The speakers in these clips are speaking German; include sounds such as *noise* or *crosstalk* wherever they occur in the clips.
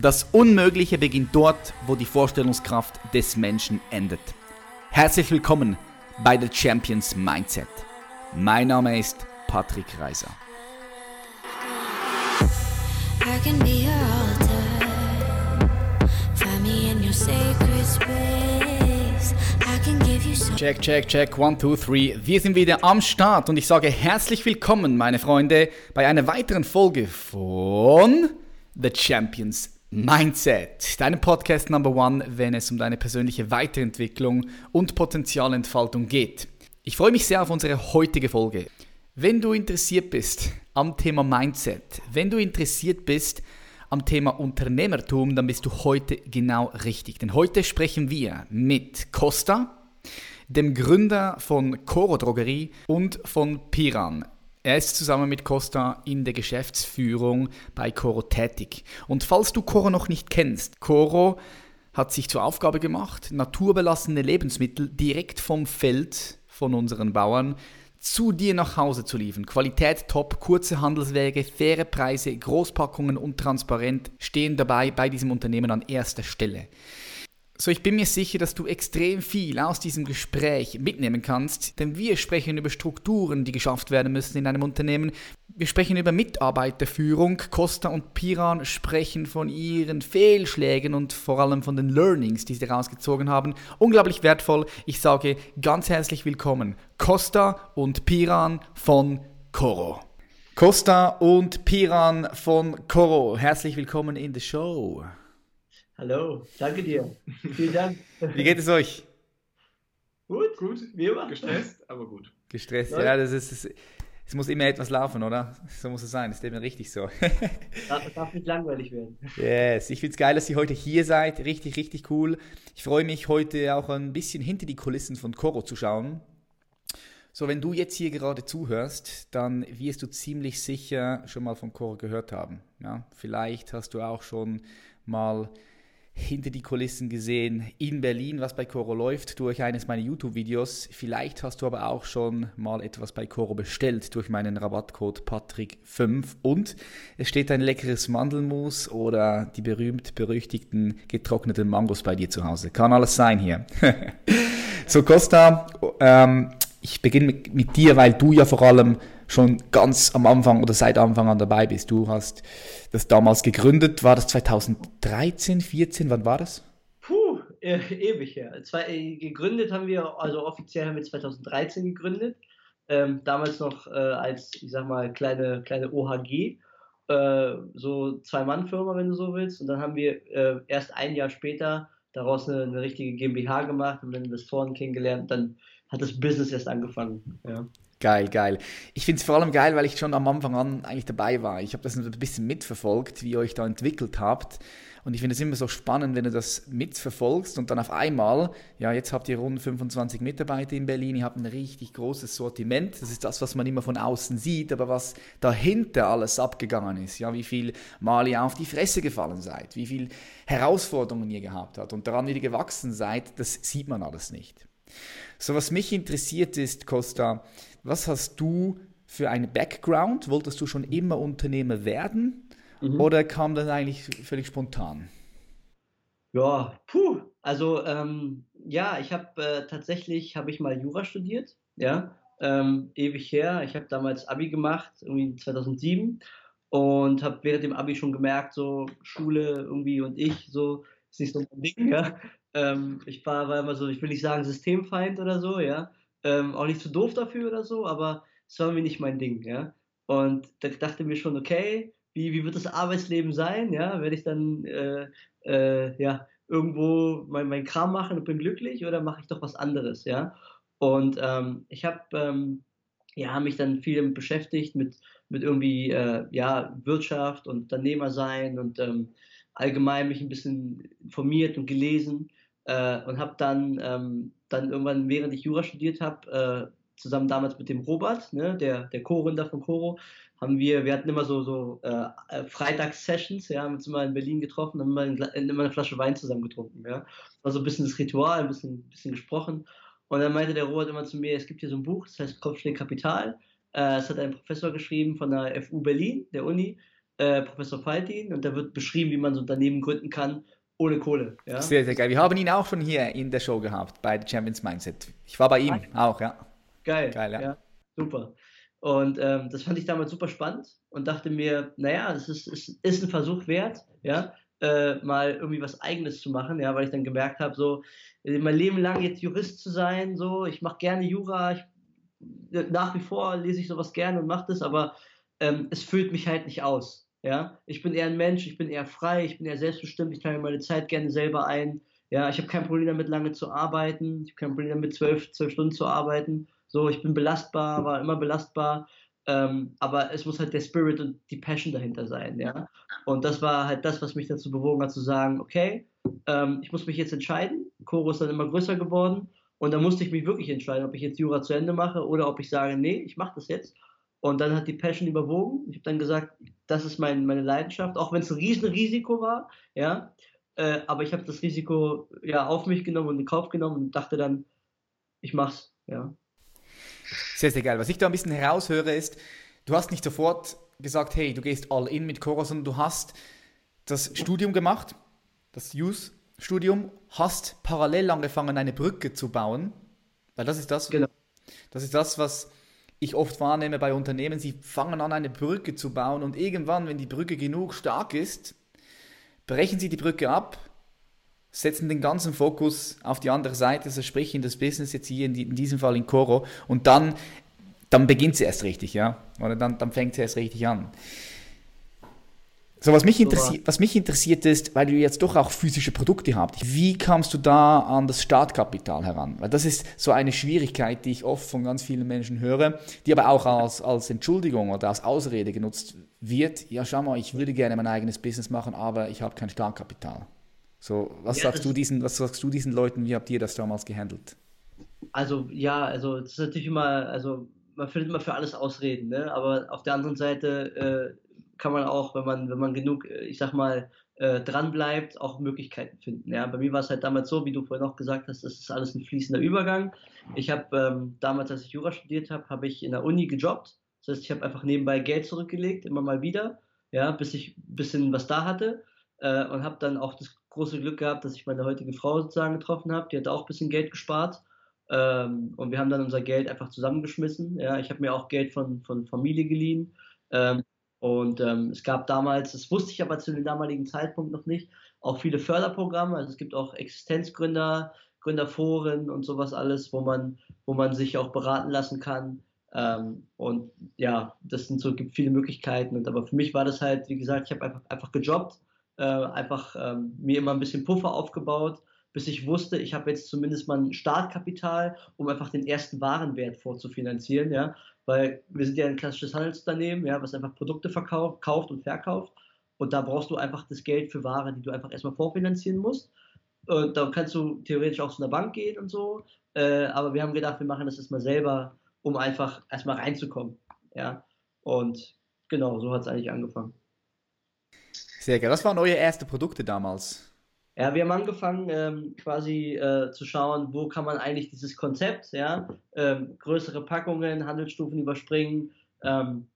Das Unmögliche beginnt dort, wo die Vorstellungskraft des Menschen endet. Herzlich willkommen bei The Champions Mindset. Mein Name ist Patrick Reiser. Check, check, check. One, two, three. Wir sind wieder am Start und ich sage herzlich willkommen, meine Freunde, bei einer weiteren Folge von The Champions Mindset, deinem Podcast Number One, wenn es um deine persönliche Weiterentwicklung und Potenzialentfaltung geht. Ich freue mich sehr auf unsere heutige Folge. Wenn du interessiert bist am Thema Mindset, wenn du interessiert bist am Thema Unternehmertum, dann bist du heute genau richtig. Denn heute sprechen wir mit Costa, dem Gründer von Coro Drogerie und von Piran. Er ist zusammen mit Costa in der Geschäftsführung bei Coro tätig. Und falls du Coro noch nicht kennst, Coro hat sich zur Aufgabe gemacht, naturbelassene Lebensmittel direkt vom Feld von unseren Bauern zu dir nach Hause zu liefern. Qualität top, kurze Handelswege, faire Preise, Großpackungen und transparent stehen dabei bei diesem Unternehmen an erster Stelle. So, ich bin mir sicher, dass du extrem viel aus diesem Gespräch mitnehmen kannst, denn wir sprechen über Strukturen, die geschafft werden müssen in einem Unternehmen. Wir sprechen über Mitarbeiterführung. Costa und Piran sprechen von ihren Fehlschlägen und vor allem von den Learnings, die sie rausgezogen haben. Unglaublich wertvoll. Ich sage ganz herzlich willkommen. Costa und Piran von Coro. Costa und Piran von Coro, herzlich willkommen in the show. Hallo, danke dir. Vielen Dank. Wie geht es euch? Gut, gut, wie immer. Gestresst, aber gut. Gestresst, ja, das ist, es muss immer etwas laufen, oder? So muss es sein, das ist eben richtig so. *laughs* darf, darf nicht langweilig werden. Yes, ich finde es geil, dass ihr heute hier seid, richtig, richtig cool. Ich freue mich heute auch ein bisschen hinter die Kulissen von Coro zu schauen. So, wenn du jetzt hier gerade zuhörst, dann wirst du ziemlich sicher schon mal von Coro gehört haben. Ja, vielleicht hast du auch schon mal hinter die Kulissen gesehen in Berlin, was bei Coro läuft, durch eines meiner YouTube-Videos. Vielleicht hast du aber auch schon mal etwas bei Coro bestellt durch meinen Rabattcode Patrick5 und es steht ein leckeres Mandelmus oder die berühmt-berüchtigten getrockneten Mangos bei dir zu Hause. Kann alles sein hier. *laughs* so, Costa, ähm, ich beginne mit, mit dir, weil du ja vor allem schon ganz am Anfang oder seit Anfang an dabei bist. Du hast das damals gegründet. War das 2013, 14? Wann war das? Puh, äh, ewig her. Zwei, äh, gegründet haben wir, also offiziell haben wir 2013 gegründet. Ähm, damals noch äh, als, ich sag mal, kleine, kleine OHG. Äh, so Zwei-Mann-Firma, wenn du so willst. Und dann haben wir äh, erst ein Jahr später daraus eine, eine richtige GmbH gemacht, dann Investoren kennengelernt. Dann hat das Business erst angefangen. Ja. Geil, geil. Ich finde es vor allem geil, weil ich schon am Anfang an eigentlich dabei war. Ich habe das ein bisschen mitverfolgt, wie ihr euch da entwickelt habt. Und ich finde es immer so spannend, wenn du das mitverfolgst und dann auf einmal, ja, jetzt habt ihr rund 25 Mitarbeiter in Berlin, ihr habt ein richtig großes Sortiment. Das ist das, was man immer von außen sieht, aber was dahinter alles abgegangen ist. Ja, wie viel Mal ihr auf die Fresse gefallen seid, wie viel Herausforderungen ihr gehabt habt und daran, wie ihr gewachsen seid, das sieht man alles nicht. So, was mich interessiert ist, Costa, was hast du für einen Background? Wolltest du schon immer Unternehmer werden mhm. oder kam das eigentlich völlig spontan? Ja, puh, also ähm, ja, ich habe äh, tatsächlich, habe ich mal Jura studiert, ja, ähm, ewig her. Ich habe damals Abi gemacht, irgendwie 2007 und habe während dem Abi schon gemerkt, so Schule irgendwie und ich, so ist nicht so mein Ding, ja. Ähm, ich war, war immer so, ich will nicht sagen Systemfeind oder so, ja. Ähm, auch nicht zu doof dafür oder so, aber es war mir nicht mein Ding, ja. Und da dachte mir schon, okay, wie, wie wird das Arbeitsleben sein, ja? Werde ich dann, äh, äh, ja, irgendwo mein, mein Kram machen und bin glücklich oder mache ich doch was anderes, ja? Und ähm, ich habe ähm, ja, mich dann viel damit beschäftigt, mit, mit irgendwie äh, ja, Wirtschaft und Unternehmer sein und ähm, allgemein mich ein bisschen informiert und gelesen äh, und habe dann, ähm, dann irgendwann, während ich Jura studiert habe, äh, zusammen damals mit dem Robert, ne, der, der Co-Gründer von Coro, haben wir, wir hatten immer so, so äh, äh Freitags-Sessions, ja, haben uns immer in Berlin getroffen und immer, immer eine Flasche Wein zusammen getrunken, ja. War so ein bisschen das Ritual, ein bisschen, bisschen gesprochen. Und dann meinte der Robert immer zu mir, es gibt hier so ein Buch, das heißt Kopfschläg Kapital. Äh, es hat ein Professor geschrieben von der FU Berlin, der Uni. äh, Professor Faltin, und da wird beschrieben, wie man so Unternehmen gründen kann, ohne Kohle. Ja? Sehr, sehr geil. Wir haben ihn auch schon hier in der Show gehabt, bei Champions Mindset. Ich war bei ihm ah, auch, ja. Geil. Geil, ja. ja super. Und ähm, das fand ich damals super spannend und dachte mir, naja, es ist, ist, ist ein Versuch wert, ja, äh, mal irgendwie was Eigenes zu machen, ja, weil ich dann gemerkt habe, so mein Leben lang jetzt Jurist zu sein, so, ich mache gerne Jura, ich, nach wie vor lese ich sowas gerne und mache das, aber ähm, es füllt mich halt nicht aus. Ja, ich bin eher ein Mensch, ich bin eher frei, ich bin eher selbstbestimmt, ich teile meine Zeit gerne selber ein. Ja, ich habe kein Problem damit, lange zu arbeiten. Ich habe kein Problem damit, zwölf, zwölf Stunden zu arbeiten. So, ich bin belastbar, war immer belastbar. Ähm, aber es muss halt der Spirit und die Passion dahinter sein, ja. Und das war halt das, was mich dazu bewogen hat, zu sagen, okay, ähm, ich muss mich jetzt entscheiden. Koro ist dann immer größer geworden. Und da musste ich mich wirklich entscheiden, ob ich jetzt Jura zu Ende mache oder ob ich sage, nee, ich mache das jetzt. Und dann hat die Passion überwogen. Ich habe dann gesagt, das ist mein, meine Leidenschaft, auch wenn es ein Riesenrisiko war, ja. Äh, aber ich habe das Risiko ja auf mich genommen und in Kauf genommen und dachte dann, ich mach's, ja. Sehr, sehr geil. Was ich da ein bisschen heraushöre ist, du hast nicht sofort gesagt, hey, du gehst all in mit Cora, sondern du hast das Studium gemacht, das Youth-Studium, hast parallel angefangen, eine Brücke zu bauen, weil das ist das, genau. das ist das, was ich oft wahrnehme bei Unternehmen, sie fangen an, eine Brücke zu bauen und irgendwann, wenn die Brücke genug stark ist, brechen sie die Brücke ab, setzen den ganzen Fokus auf die andere Seite, also sprich in das Business, jetzt hier in, die, in diesem Fall in Coro, und dann, dann beginnt sie erst richtig, ja, oder dann, dann fängt sie erst richtig an. So, was mich, interessi was mich interessiert ist, weil du jetzt doch auch physische Produkte habt, wie kamst du da an das Startkapital heran? Weil das ist so eine Schwierigkeit, die ich oft von ganz vielen Menschen höre, die aber auch als, als Entschuldigung oder als Ausrede genutzt wird. Ja, schau mal, ich würde gerne mein eigenes Business machen, aber ich habe kein Startkapital. So, was, ja, sagst du diesen, was sagst du diesen Leuten, wie habt ihr das damals gehandelt? Also, ja, also, es ist natürlich immer, also, man findet immer für alles Ausreden, ne? aber auf der anderen Seite, äh, kann man auch, wenn man, wenn man genug, äh, ich sag mal, äh, dran bleibt, auch Möglichkeiten finden. Ja, bei mir war es halt damals so, wie du vorhin auch gesagt hast, das ist alles ein fließender Übergang. Ich habe ähm, damals, als ich Jura studiert habe, habe ich in der Uni gejobbt. Das heißt, ich habe einfach nebenbei Geld zurückgelegt, immer mal wieder, ja, bis ich ein bisschen was da hatte äh, und habe dann auch das große Glück gehabt, dass ich meine heutige Frau sozusagen getroffen habe. Die hat auch ein bisschen Geld gespart. Ähm, und wir haben dann unser Geld einfach zusammengeschmissen. Ja, ich habe mir auch Geld von, von Familie geliehen. Ähm, und ähm, es gab damals, das wusste ich aber zu dem damaligen Zeitpunkt noch nicht, auch viele Förderprogramme. Also es gibt auch Existenzgründer, Gründerforen und sowas alles, wo man, wo man sich auch beraten lassen kann. Ähm, und ja, das sind so, gibt viele Möglichkeiten. Und aber für mich war das halt, wie gesagt, ich habe einfach, einfach gejobbt, äh, einfach ähm, mir immer ein bisschen Puffer aufgebaut, bis ich wusste, ich habe jetzt zumindest mal ein Startkapital, um einfach den ersten Warenwert vorzufinanzieren, ja weil wir sind ja ein klassisches Handelsunternehmen, ja, was einfach Produkte verkauft, kauft und verkauft. Und da brauchst du einfach das Geld für Ware, die du einfach erstmal vorfinanzieren musst. Und da kannst du theoretisch auch zu einer Bank gehen und so. Äh, aber wir haben gedacht, wir machen das erstmal selber, um einfach erstmal reinzukommen. Ja. Und genau, so hat es eigentlich angefangen. Sehr geil. Was waren eure ersten Produkte damals? Ja, wir haben angefangen ähm, quasi äh, zu schauen, wo kann man eigentlich dieses Konzept, ja, ähm, größere Packungen, Handelsstufen überspringen ähm,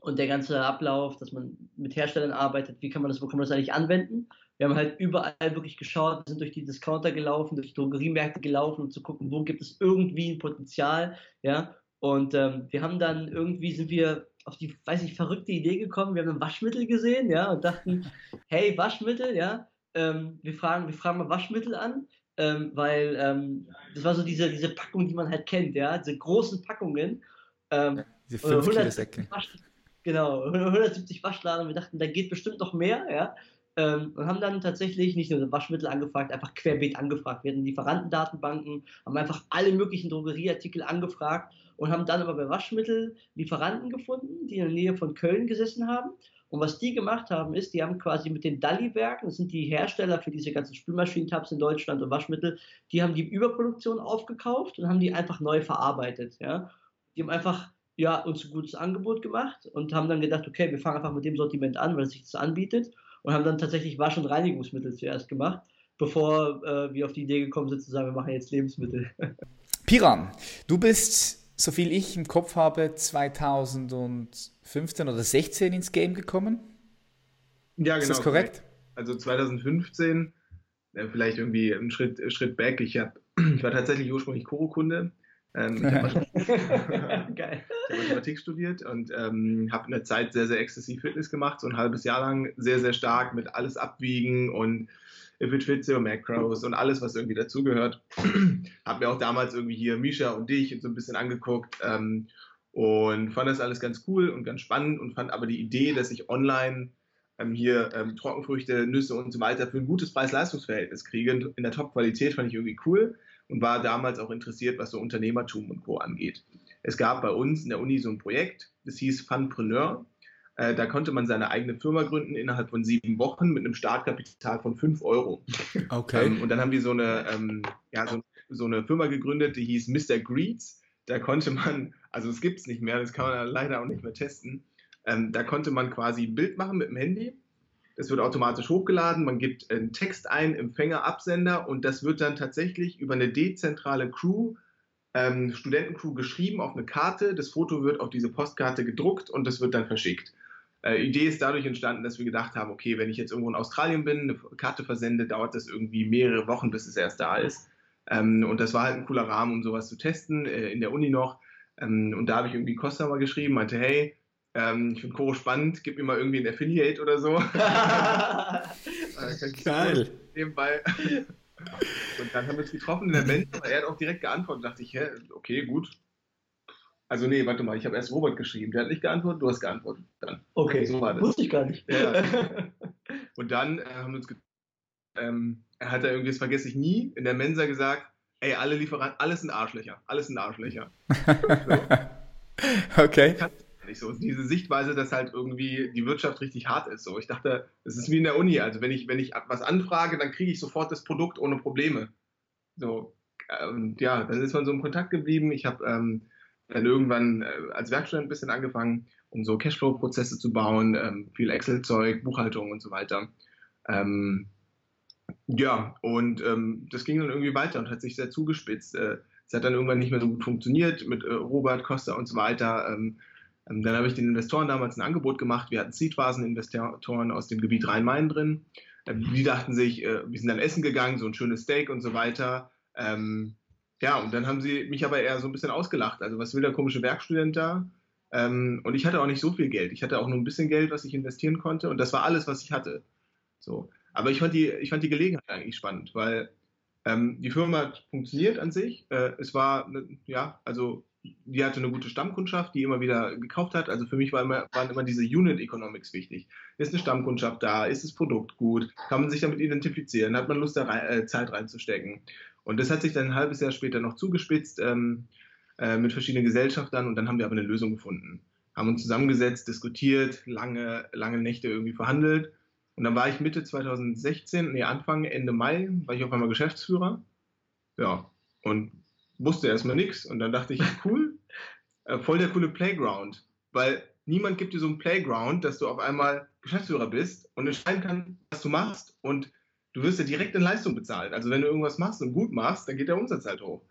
und der ganze Ablauf, dass man mit Herstellern arbeitet, wie kann man das, wo kann man das eigentlich anwenden? Wir haben halt überall wirklich geschaut, sind durch die Discounter gelaufen, durch die Drogeriemärkte gelaufen, um zu gucken, wo gibt es irgendwie ein Potenzial, ja. Und ähm, wir haben dann irgendwie sind wir auf die, weiß ich, verrückte Idee gekommen. Wir haben ein Waschmittel gesehen, ja, und dachten, hey, Waschmittel, ja, ähm, wir, fragen, wir fragen mal Waschmittel an, ähm, weil ähm, das war so diese, diese Packung, die man halt kennt, ja, diese großen Packungen. Ähm, diese 5 Kilo Säcke. genau, 170 Waschladen wir dachten, da geht bestimmt noch mehr, ja. Ähm, und haben dann tatsächlich nicht nur Waschmittel angefragt, einfach querbeet angefragt. Wir hatten Lieferantendatenbanken, haben einfach alle möglichen Drogerieartikel angefragt und haben dann aber bei Waschmittel Lieferanten gefunden, die in der Nähe von Köln gesessen haben und was die gemacht haben, ist, die haben quasi mit den Dalli-Werken, das sind die Hersteller für diese ganzen Spülmaschinentabs in Deutschland und Waschmittel, die haben die Überproduktion aufgekauft und haben die einfach neu verarbeitet. Ja? Die haben einfach ja, uns ein gutes Angebot gemacht und haben dann gedacht, okay, wir fangen einfach mit dem Sortiment an, weil es sich das anbietet und haben dann tatsächlich Wasch- und Reinigungsmittel zuerst gemacht, bevor äh, wir auf die Idee gekommen sind zu sagen, wir machen jetzt Lebensmittel. Piran, du bist so viel ich im Kopf habe, 2015 oder 16 ins Game gekommen. Ja, genau. Ist das korrekt? Also 2015, äh, vielleicht irgendwie einen Schritt, Schritt back. Ich, hab, ich war tatsächlich ursprünglich Choro-Kunde. Ähm, ich habe *laughs* Mathematik, *laughs* Mathematik studiert und ähm, habe in der Zeit sehr, sehr exzessiv Fitness gemacht, so ein halbes Jahr lang, sehr, sehr stark mit alles abwiegen und If It Fits Your Macros und alles, was irgendwie dazugehört. *clears throat* habe mir auch damals irgendwie hier Misha und dich so ein bisschen angeguckt ähm, und fand das alles ganz cool und ganz spannend und fand aber die Idee, dass ich online ähm, hier ähm, Trockenfrüchte, Nüsse und so weiter für ein gutes Preis-Leistungs-Verhältnis kriege, in der Top-Qualität, fand ich irgendwie cool und war damals auch interessiert, was so Unternehmertum und Co. angeht. Es gab bei uns in der Uni so ein Projekt, das hieß Funpreneur. Äh, da konnte man seine eigene Firma gründen innerhalb von sieben Wochen mit einem Startkapital von fünf Euro. Okay. Ähm, und dann haben die so eine, ähm, ja, so, so, eine Firma gegründet, die hieß Mr. Greets. Da konnte man, also es gibt es nicht mehr, das kann man leider auch nicht mehr testen. Ähm, da konnte man quasi ein Bild machen mit dem Handy es wird automatisch hochgeladen, man gibt einen Text ein, Empfänger, Absender und das wird dann tatsächlich über eine dezentrale Crew, ähm, Studentencrew geschrieben auf eine Karte. Das Foto wird auf diese Postkarte gedruckt und das wird dann verschickt. Äh, Idee ist dadurch entstanden, dass wir gedacht haben, okay, wenn ich jetzt irgendwo in Australien bin, eine Karte versende, dauert das irgendwie mehrere Wochen, bis es erst da ist. Ähm, und das war halt ein cooler Rahmen, um sowas zu testen, äh, in der Uni noch. Ähm, und da habe ich irgendwie Costa mal geschrieben, meinte, hey, ähm, ich finde Koro spannend, gib mir mal irgendwie ein Affiliate oder so. *laughs* Geil. Nebenbei. Und dann haben wir uns getroffen in der Mensa, er hat auch direkt geantwortet. dachte ich, hä, okay, gut. Also nee, warte mal, ich habe erst Robert geschrieben, der hat nicht geantwortet, du hast geantwortet. Dann. Okay, so war das. Wusste ich gar nicht. Ja. *laughs* Und dann äh, haben wir uns ähm, er hat da irgendwie, das vergesse ich nie, in der Mensa gesagt, ey, alle Lieferanten, alles sind Arschlöcher, alles sind Arschlöcher. so. *laughs* Okay nicht so. Diese Sichtweise, dass halt irgendwie die Wirtschaft richtig hart ist. So, ich dachte, es ist wie in der Uni. Also wenn ich, wenn ich was anfrage, dann kriege ich sofort das Produkt ohne Probleme. So, und ja, dann ist man so im Kontakt geblieben. Ich habe ähm, dann irgendwann äh, als Werkstudent ein bisschen angefangen, um so Cashflow-Prozesse zu bauen, ähm, viel Excel-Zeug, Buchhaltung und so weiter. Ähm, ja, und ähm, das ging dann irgendwie weiter und hat sich sehr zugespitzt. Äh, es hat dann irgendwann nicht mehr so gut funktioniert mit äh, Robert Costa und so weiter. Ähm, ähm, dann habe ich den Investoren damals ein Angebot gemacht. Wir hatten Seedphasen-Investoren aus dem Gebiet Rhein-Main drin. Ähm, die dachten sich, äh, wir sind dann essen gegangen, so ein schönes Steak und so weiter. Ähm, ja, und dann haben sie mich aber eher so ein bisschen ausgelacht. Also, was will der komische Werkstudent da? Ähm, und ich hatte auch nicht so viel Geld. Ich hatte auch nur ein bisschen Geld, was ich investieren konnte. Und das war alles, was ich hatte. So. Aber ich fand die, ich fand die Gelegenheit eigentlich spannend, weil ähm, die Firma funktioniert an sich. Äh, es war, ne, ja, also die hatte eine gute Stammkundschaft, die immer wieder gekauft hat. Also für mich war immer, waren immer diese Unit Economics wichtig. Ist eine Stammkundschaft da? Ist das Produkt gut? Kann man sich damit identifizieren? Hat man Lust, da rein, äh, Zeit reinzustecken? Und das hat sich dann ein halbes Jahr später noch zugespitzt ähm, äh, mit verschiedenen Gesellschaftern und dann haben wir aber eine Lösung gefunden. Haben uns zusammengesetzt, diskutiert, lange, lange Nächte irgendwie verhandelt. Und dann war ich Mitte 2016, nee, Anfang, Ende Mai, war ich auf einmal Geschäftsführer. Ja, und wusste erstmal nichts und dann dachte ich, cool, äh, voll der coole Playground, weil niemand gibt dir so einen Playground, dass du auf einmal Geschäftsführer bist und entscheiden kannst, was du machst und du wirst ja direkt in Leistung bezahlt. Also wenn du irgendwas machst und gut machst, dann geht der Umsatz halt hoch.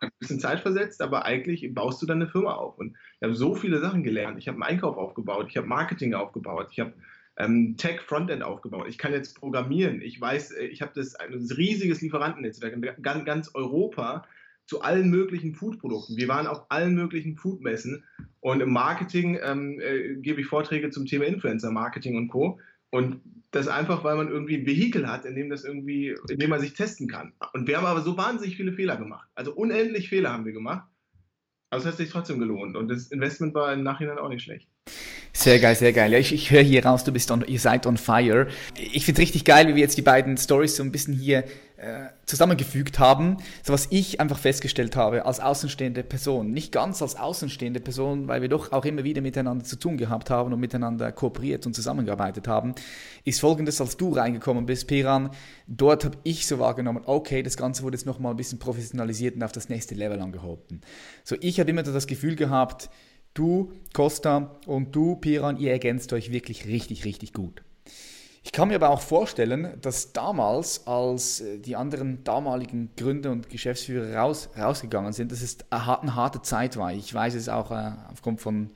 Ein bisschen Zeit versetzt, aber eigentlich baust du dann eine Firma auf. Und ich habe so viele Sachen gelernt. Ich habe einen Einkauf aufgebaut, ich habe Marketing aufgebaut, ich habe ähm, Tech Frontend aufgebaut. Ich kann jetzt programmieren. Ich weiß, äh, ich habe das ein riesiges Lieferantennetzwerk in ganz Europa zu allen möglichen Foodprodukten. Wir waren auf allen möglichen Foodmessen und im Marketing ähm, äh, gebe ich Vorträge zum Thema Influencer Marketing und Co. Und das einfach, weil man irgendwie ein Vehikel hat, in dem das irgendwie, in dem man sich testen kann. Und wir haben aber so wahnsinnig viele Fehler gemacht. Also unendlich Fehler haben wir gemacht. Aber es hat sich trotzdem gelohnt. Und das Investment war im Nachhinein auch nicht schlecht. Sehr geil, sehr geil. Ja, ich, ich höre hier raus, du bist on, ihr seid on fire. Ich finde es richtig geil, wie wir jetzt die beiden Stories so ein bisschen hier äh, zusammengefügt haben. So was ich einfach festgestellt habe als außenstehende Person. Nicht ganz als außenstehende Person, weil wir doch auch immer wieder miteinander zu tun gehabt haben und miteinander kooperiert und zusammengearbeitet haben, ist folgendes, als du reingekommen bist, Piran, dort habe ich so wahrgenommen, okay, das Ganze wurde jetzt nochmal ein bisschen professionalisiert und auf das nächste Level angehoben. So, ich habe immer das Gefühl gehabt, Du, Costa und du, Piran, ihr ergänzt euch wirklich richtig, richtig gut. Ich kann mir aber auch vorstellen, dass damals, als äh, die anderen damaligen Gründer und Geschäftsführer raus, rausgegangen sind, dass es eine harte Zeit war. Ich weiß es auch äh, aufgrund von,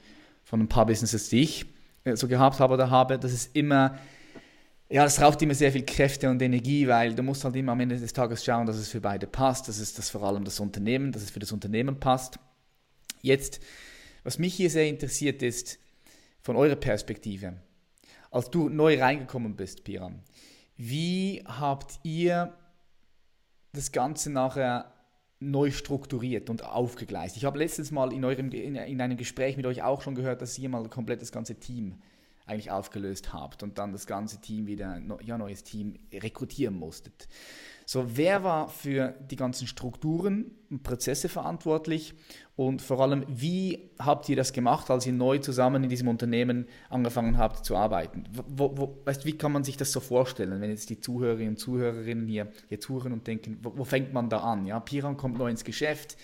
von ein paar Businesses, die ich äh, so gehabt habe oder habe, dass es immer ja, das raubt immer sehr viel Kräfte und Energie, weil du musst halt immer am Ende des Tages schauen, dass es für beide passt, dass es das vor allem das Unternehmen, dass es für das Unternehmen passt. Jetzt, was mich hier sehr interessiert ist, von eurer Perspektive, als du neu reingekommen bist, Piran, wie habt ihr das Ganze nachher neu strukturiert und aufgegleist? Ich habe letztes Mal in, eurem, in, in einem Gespräch mit euch auch schon gehört, dass ihr mal komplett das ganze Team eigentlich aufgelöst habt und dann das ganze Team wieder, ja, neues Team rekrutieren musstet. So, wer war für die ganzen Strukturen und Prozesse verantwortlich und vor allem, wie habt ihr das gemacht, als ihr neu zusammen in diesem Unternehmen angefangen habt zu arbeiten? Wo, wo, weißt, wie kann man sich das so vorstellen, wenn jetzt die Zuhörerinnen und Zuhörerinnen hier, hier zuhören und denken, wo, wo fängt man da an? Ja, Piran kommt neu ins Geschäft.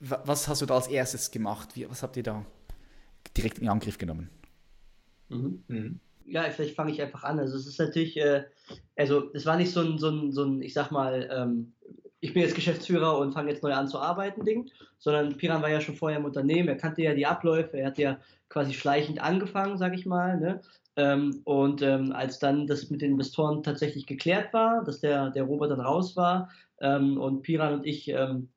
Was hast du da als erstes gemacht? Wie, was habt ihr da direkt in Angriff genommen? Mhm. Mhm. Ja, vielleicht fange ich einfach an. Also es ist natürlich, äh, also es war nicht so ein, so ein, so ein ich sag mal, ähm, ich bin jetzt Geschäftsführer und fange jetzt neu an zu arbeiten, Ding, sondern Piran war ja schon vorher im Unternehmen, er kannte ja die Abläufe, er hat ja quasi schleichend angefangen, sag ich mal, ne? Ähm, und ähm, als dann das mit den Investoren tatsächlich geklärt war, dass der, der Robert dann raus war ähm, und Piran und ich ähm,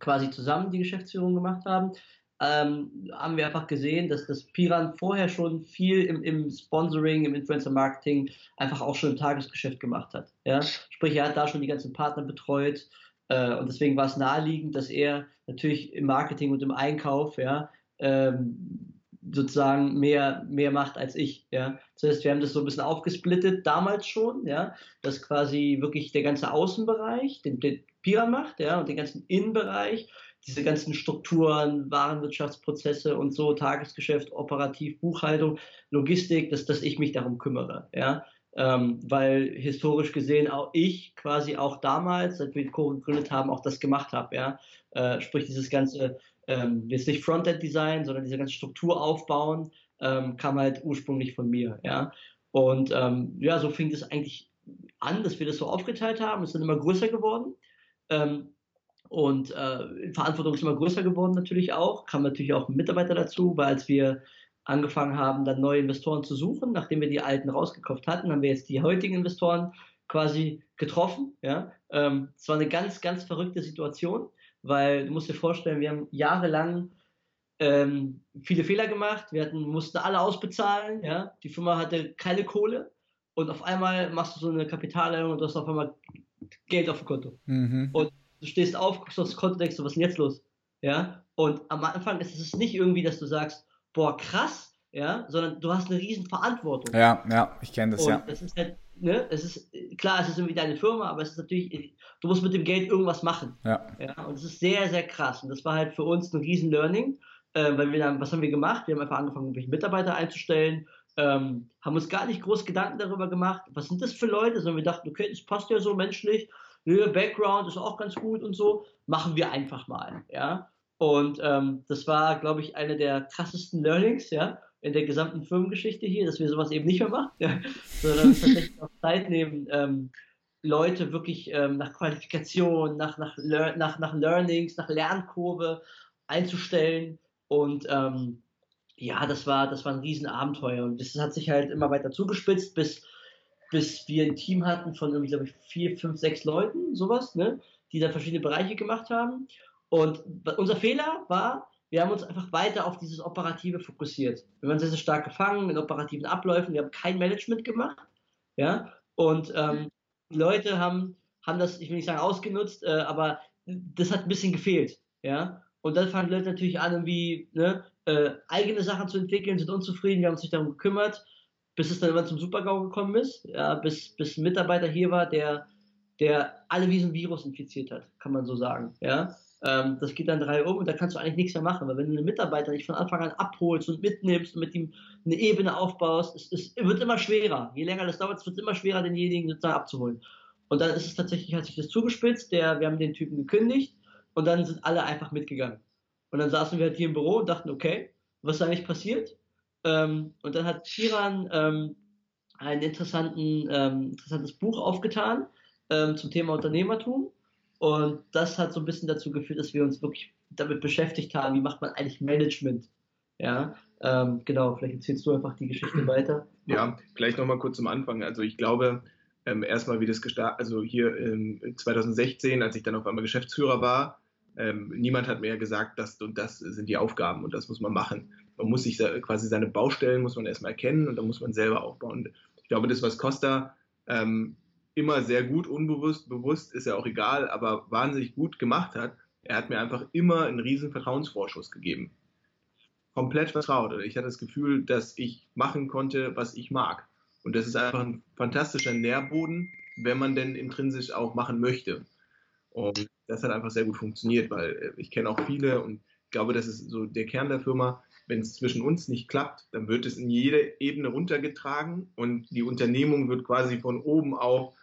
quasi zusammen die Geschäftsführung gemacht haben, ähm, haben wir einfach gesehen, dass das Piran vorher schon viel im, im Sponsoring, im Influencer-Marketing einfach auch schon im Tagesgeschäft gemacht hat. Ja? Sprich, er hat da schon die ganzen Partner betreut äh, und deswegen war es naheliegend, dass er natürlich im Marketing und im Einkauf ja, ähm, sozusagen mehr, mehr macht als ich. Ja. Das heißt, wir haben das so ein bisschen aufgesplittet, damals schon, ja, dass quasi wirklich der ganze Außenbereich, den, den Piran macht, ja, und den ganzen Innenbereich diese ganzen Strukturen, Warenwirtschaftsprozesse und so, Tagesgeschäft, operativ, Buchhaltung, Logistik, dass, dass ich mich darum kümmere, ja. Ähm, weil historisch gesehen auch ich quasi auch damals, seit wir Co gegründet haben, auch das gemacht habe, ja. Äh, sprich dieses ganze, ähm, jetzt nicht Frontend-Design, sondern diese ganze Struktur aufbauen, ähm, kam halt ursprünglich von mir, ja. Und ähm, ja, so fing es eigentlich an, dass wir das so aufgeteilt haben, ist dann immer größer geworden. Ähm, und äh, Verantwortung ist immer größer geworden natürlich auch, kam natürlich auch Mitarbeiter dazu, weil als wir angefangen haben, dann neue Investoren zu suchen, nachdem wir die alten rausgekauft hatten, haben wir jetzt die heutigen Investoren quasi getroffen. Ja, ähm, es war eine ganz, ganz verrückte Situation, weil du musst dir vorstellen, wir haben jahrelang ähm, viele Fehler gemacht, wir hatten, mussten alle ausbezahlen, ja, die Firma hatte keine Kohle und auf einmal machst du so eine Kapitalerhöhung und du hast auf einmal Geld auf dem Konto. Mhm. Und du stehst auf, guckst aufs Konto, denkst du, was ist denn jetzt los? Ja, und am Anfang ist es nicht irgendwie, dass du sagst, boah, krass, ja, sondern du hast eine riesen Verantwortung. Ja, ja, ich kenne das, und ja. Das ist halt, ne, es ist, klar, es ist irgendwie deine Firma, aber es ist natürlich, du musst mit dem Geld irgendwas machen. Ja. ja und es ist sehr, sehr krass. Und das war halt für uns ein riesen Learning, äh, weil wir dann, was haben wir gemacht? Wir haben einfach angefangen, irgendwelche Mitarbeiter einzustellen, ähm, haben uns gar nicht groß Gedanken darüber gemacht, was sind das für Leute, sondern wir dachten, okay, das passt ja so menschlich, nö, Background ist auch ganz gut und so, machen wir einfach mal, ja. Und ähm, das war, glaube ich, eine der krassesten Learnings, ja, in der gesamten Firmengeschichte hier, dass wir sowas eben nicht mehr machen, ja, sondern *laughs* tatsächlich auch Zeit nehmen, ähm, Leute wirklich ähm, nach Qualifikation, nach, nach, nach, nach Learnings, nach Lernkurve einzustellen. Und ähm, ja, das war, das war ein Riesenabenteuer. Und das hat sich halt immer weiter zugespitzt, bis bis wir ein Team hatten von irgendwie, glaube ich, vier, fünf, sechs Leuten, sowas, ne, die da verschiedene Bereiche gemacht haben. Und unser Fehler war, wir haben uns einfach weiter auf dieses Operative fokussiert. Wir waren sehr, sehr stark gefangen in operativen Abläufen. Wir haben kein Management gemacht. Ja, und ähm, die Leute haben, haben das, ich will nicht sagen ausgenutzt, äh, aber das hat ein bisschen gefehlt. Ja, und dann fangen Leute natürlich an, irgendwie ne, äh, eigene Sachen zu entwickeln, sind unzufrieden, wir haben uns nicht darum gekümmert bis es dann immer zum Supergau gekommen ist, ja, bis, bis ein Mitarbeiter hier war, der, der alle wie so ein Virus infiziert hat, kann man so sagen. Ja? Ähm, das geht dann drei um und da kannst du eigentlich nichts mehr machen, weil wenn du einen Mitarbeiter nicht von Anfang an abholst und mitnimmst und mit ihm eine Ebene aufbaust, es, es wird immer schwerer. Je länger das dauert, es wird immer schwerer, denjenigen sozusagen abzuholen. Und dann ist es tatsächlich, hat sich das zugespitzt, der, wir haben den Typen gekündigt und dann sind alle einfach mitgegangen. Und dann saßen wir halt hier im Büro und dachten, okay, was ist eigentlich passiert? Ähm, und dann hat Kiran ähm, ein interessanten, ähm, interessantes Buch aufgetan ähm, zum Thema Unternehmertum. Und das hat so ein bisschen dazu geführt, dass wir uns wirklich damit beschäftigt haben, wie macht man eigentlich Management. Ja, ähm, genau, vielleicht erzählst du einfach die Geschichte *clears throat* weiter. Ja, vielleicht nochmal kurz zum Anfang. Also ich glaube, ähm, erstmal wie das gestartet, also hier ähm, 2016, als ich dann auf einmal Geschäftsführer war, ähm, niemand hat mir gesagt, das und das sind die Aufgaben und das muss man machen. Man muss sich quasi seine Baustellen muss man erstmal erkennen und dann muss man selber aufbauen. Ich glaube, das, was Costa ähm, immer sehr gut, unbewusst, bewusst ist ja auch egal, aber wahnsinnig gut gemacht hat, er hat mir einfach immer einen riesen Vertrauensvorschuss gegeben. Komplett vertraut. Ich hatte das Gefühl, dass ich machen konnte, was ich mag. Und das ist einfach ein fantastischer Nährboden, wenn man denn intrinsisch auch machen möchte. Und das hat einfach sehr gut funktioniert, weil äh, ich kenne auch viele und ich glaube, das ist so der Kern der Firma. Wenn es zwischen uns nicht klappt, dann wird es in jede Ebene runtergetragen und die Unternehmung wird quasi von oben auf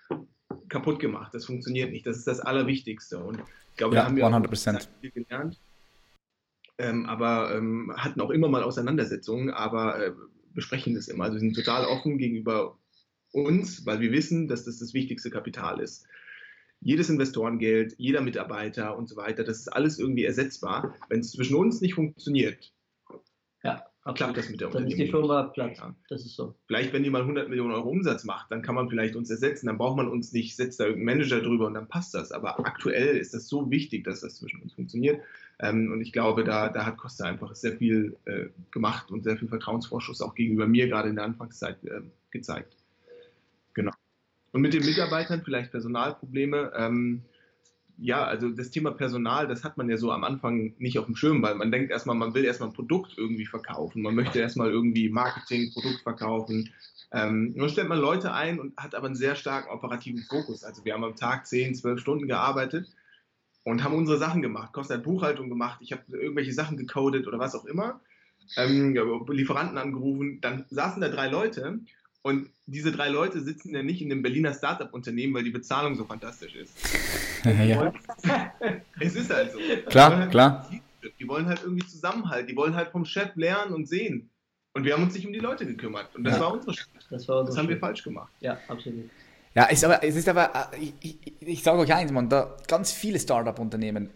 kaputt gemacht. Das funktioniert nicht. Das ist das Allerwichtigste. Und ich glaube, ja, da haben wir 100%. auch viel gelernt. Ähm, aber ähm, hatten auch immer mal Auseinandersetzungen, aber äh, besprechen das immer. Also wir sind total offen gegenüber uns, weil wir wissen, dass das das wichtigste Kapital ist. Jedes Investorengeld, jeder Mitarbeiter und so weiter, das ist alles irgendwie ersetzbar. Wenn es zwischen uns nicht funktioniert, ja, klappt das mit der Dann ist die Firma platt. Ja. Das ist so. Vielleicht, wenn die mal 100 Millionen Euro Umsatz macht, dann kann man vielleicht uns ersetzen. Dann braucht man uns nicht, setzt da irgendein Manager drüber und dann passt das. Aber aktuell ist das so wichtig, dass das zwischen uns funktioniert. Ähm, und ich glaube, da, da hat Costa einfach sehr viel äh, gemacht und sehr viel Vertrauensvorschuss auch gegenüber mir gerade in der Anfangszeit äh, gezeigt. Genau. Und mit den Mitarbeitern vielleicht Personalprobleme. Ja, also das Thema Personal, das hat man ja so am Anfang nicht auf dem Schirm, weil man denkt erstmal, man will erstmal ein Produkt irgendwie verkaufen. Man möchte erstmal irgendwie Marketing, Produkt verkaufen. Ähm, dann stellt man Leute ein und hat aber einen sehr starken operativen Fokus. Also wir haben am Tag 10, 12 Stunden gearbeitet und haben unsere Sachen gemacht. Costa hat Buchhaltung gemacht, ich habe irgendwelche Sachen gecodet oder was auch immer. Ähm, Lieferanten angerufen, dann saßen da drei Leute und diese drei Leute sitzen ja nicht in einem Berliner Startup-Unternehmen, weil die Bezahlung so fantastisch ist. Ja. *laughs* es ist halt so. Klar, halt klar. Die wollen halt irgendwie Zusammenhalt. Die wollen halt vom Chef lernen und sehen. Und wir haben uns nicht um die Leute gekümmert. Und das ja. war unsere Schuld. Das, war das haben Schuld. wir falsch gemacht. Ja, absolut. Ja, ist aber, es ist aber, ich, ich, ich sage euch eins, man, da ganz viele Startup-Unternehmen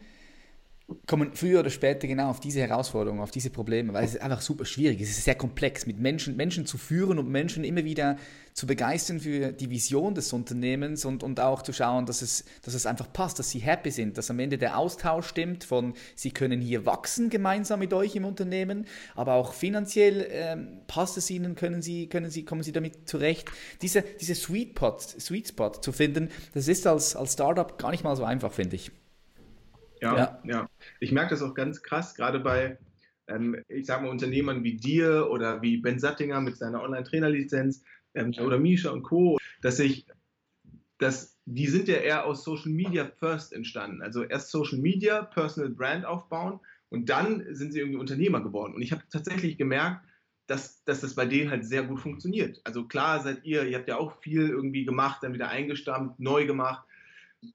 kommen früher oder später genau auf diese Herausforderungen, auf diese Probleme, weil es ist einfach super schwierig. Es ist sehr komplex, mit Menschen, Menschen zu führen und Menschen immer wieder zu begeistern für die Vision des Unternehmens und, und auch zu schauen, dass es, dass es einfach passt, dass sie happy sind, dass am Ende der Austausch stimmt von, sie können hier wachsen gemeinsam mit euch im Unternehmen, aber auch finanziell ähm, passt es ihnen, können sie, können sie, kommen sie damit zurecht. Diese, diese Sweet, Pot, Sweet Spot zu finden, das ist als, als Startup gar nicht mal so einfach, finde ich. Ja, ja. ja. Ich merke das auch ganz krass, gerade bei, ähm, ich sage mal, Unternehmern wie dir oder wie Ben Sattinger mit seiner Online-Trainer-Lizenz ähm, oder Misha und Co., dass ich, dass die sind ja eher aus Social Media First entstanden. Also erst Social Media, Personal Brand aufbauen und dann sind sie irgendwie Unternehmer geworden. Und ich habe tatsächlich gemerkt, dass, dass das bei denen halt sehr gut funktioniert. Also klar seid ihr, ihr habt ja auch viel irgendwie gemacht, dann wieder eingestammt, neu gemacht.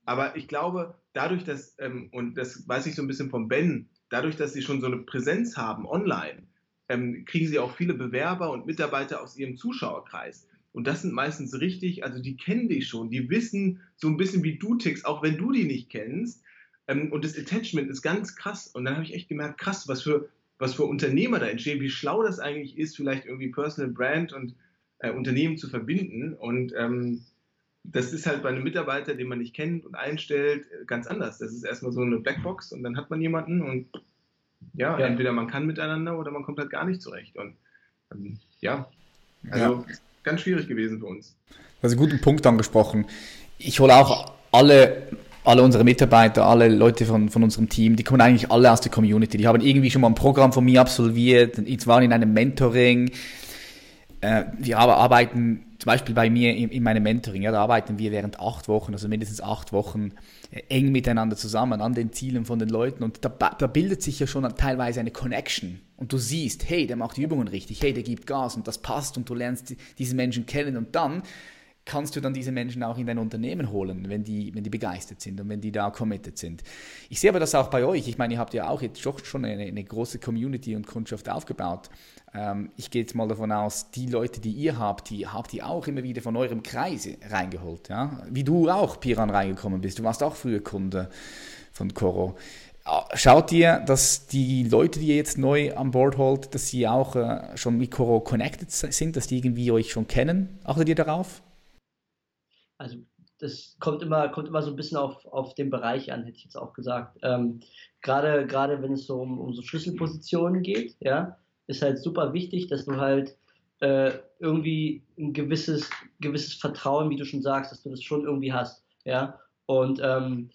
Aber ich glaube, dadurch, dass, ähm, und das weiß ich so ein bisschen von Ben, dadurch, dass sie schon so eine Präsenz haben online, ähm, kriegen sie auch viele Bewerber und Mitarbeiter aus ihrem Zuschauerkreis. Und das sind meistens richtig, also die kennen dich schon, die wissen so ein bisschen, wie du tickst, auch wenn du die nicht kennst. Ähm, und das Attachment ist ganz krass. Und dann habe ich echt gemerkt, krass, was für, was für Unternehmer da entstehen, wie schlau das eigentlich ist, vielleicht irgendwie Personal Brand und äh, Unternehmen zu verbinden. Und ähm, das ist halt bei einem Mitarbeiter, den man nicht kennt und einstellt, ganz anders. Das ist erstmal so eine Blackbox und dann hat man jemanden und ja, ja. entweder man kann miteinander oder man kommt halt gar nicht zurecht. Und ähm, ja, also ja. ganz schwierig gewesen für uns. Du hast einen guten Punkt angesprochen. Ich hole auch alle, alle unsere Mitarbeiter, alle Leute von, von unserem Team, die kommen eigentlich alle aus der Community. Die haben irgendwie schon mal ein Programm von mir absolviert, jetzt waren in einem Mentoring. Äh, wir arbeiten Beispiel bei mir in, in meinem Mentoring, ja, da arbeiten wir während acht Wochen, also mindestens acht Wochen äh, eng miteinander zusammen an den Zielen von den Leuten und da, da bildet sich ja schon teilweise eine Connection und du siehst, hey, der macht die Übungen richtig, hey, der gibt Gas und das passt und du lernst diesen Menschen kennen und dann kannst du dann diese Menschen auch in dein Unternehmen holen, wenn die, wenn die begeistert sind und wenn die da committed sind. Ich sehe aber das auch bei euch. Ich meine, ihr habt ja auch jetzt schon eine, eine große Community und Kundschaft aufgebaut. Ähm, ich gehe jetzt mal davon aus, die Leute, die ihr habt, die habt ihr auch immer wieder von eurem Kreis reingeholt. Ja? Wie du auch, Piran, reingekommen bist. Du warst auch früher Kunde von Coro. schaut ihr, dass die Leute, die ihr jetzt neu an Bord holt, dass sie auch äh, schon mit Coro connected sind, dass die irgendwie euch schon kennen? Achtet ihr darauf? Also das kommt immer, kommt immer so ein bisschen auf, auf den Bereich an, hätte ich jetzt auch gesagt. Ähm, gerade, gerade wenn es so um, um so Schlüsselpositionen geht, ja, ist halt super wichtig, dass du halt äh, irgendwie ein gewisses, gewisses Vertrauen, wie du schon sagst, dass du das schon irgendwie hast, ja. Und ähm,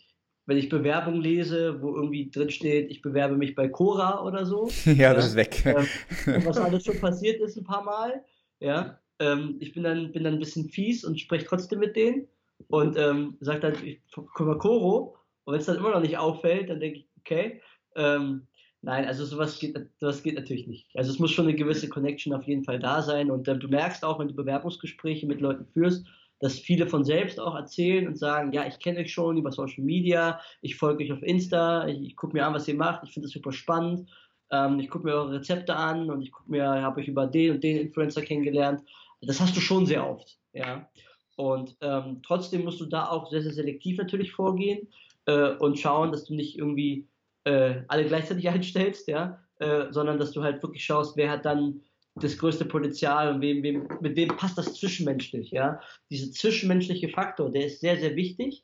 wenn ich Bewerbungen lese, wo irgendwie drin steht, ich bewerbe mich bei Cora oder so. *laughs* ja, ja, das ist weg. Ähm, was alles schon passiert ist ein paar Mal. Ja, ähm, ich bin dann, bin dann ein bisschen fies und spreche trotzdem mit denen und ähm, sage dann, ich komme Koro. Und wenn es dann immer noch nicht auffällt, dann denke ich, okay. Ähm, nein, also sowas geht, sowas geht natürlich nicht. Also es muss schon eine gewisse Connection auf jeden Fall da sein. Und ähm, du merkst auch, wenn du Bewerbungsgespräche mit Leuten führst, dass viele von selbst auch erzählen und sagen, ja, ich kenne euch schon über Social Media, ich folge euch auf Insta, ich, ich gucke mir an, was ihr macht, ich finde das super spannend, ähm, ich gucke mir eure Rezepte an und ich gucke mir, habe euch über den und den Influencer kennengelernt. Das hast du schon sehr oft, ja. Und ähm, trotzdem musst du da auch sehr, sehr selektiv natürlich vorgehen äh, und schauen, dass du nicht irgendwie äh, alle gleichzeitig *laughs* einstellst, ja, äh, sondern dass du halt wirklich schaust, wer hat dann das größte Potenzial und wem, wem, mit wem passt das zwischenmenschlich, ja. Dieser zwischenmenschliche Faktor, der ist sehr, sehr wichtig,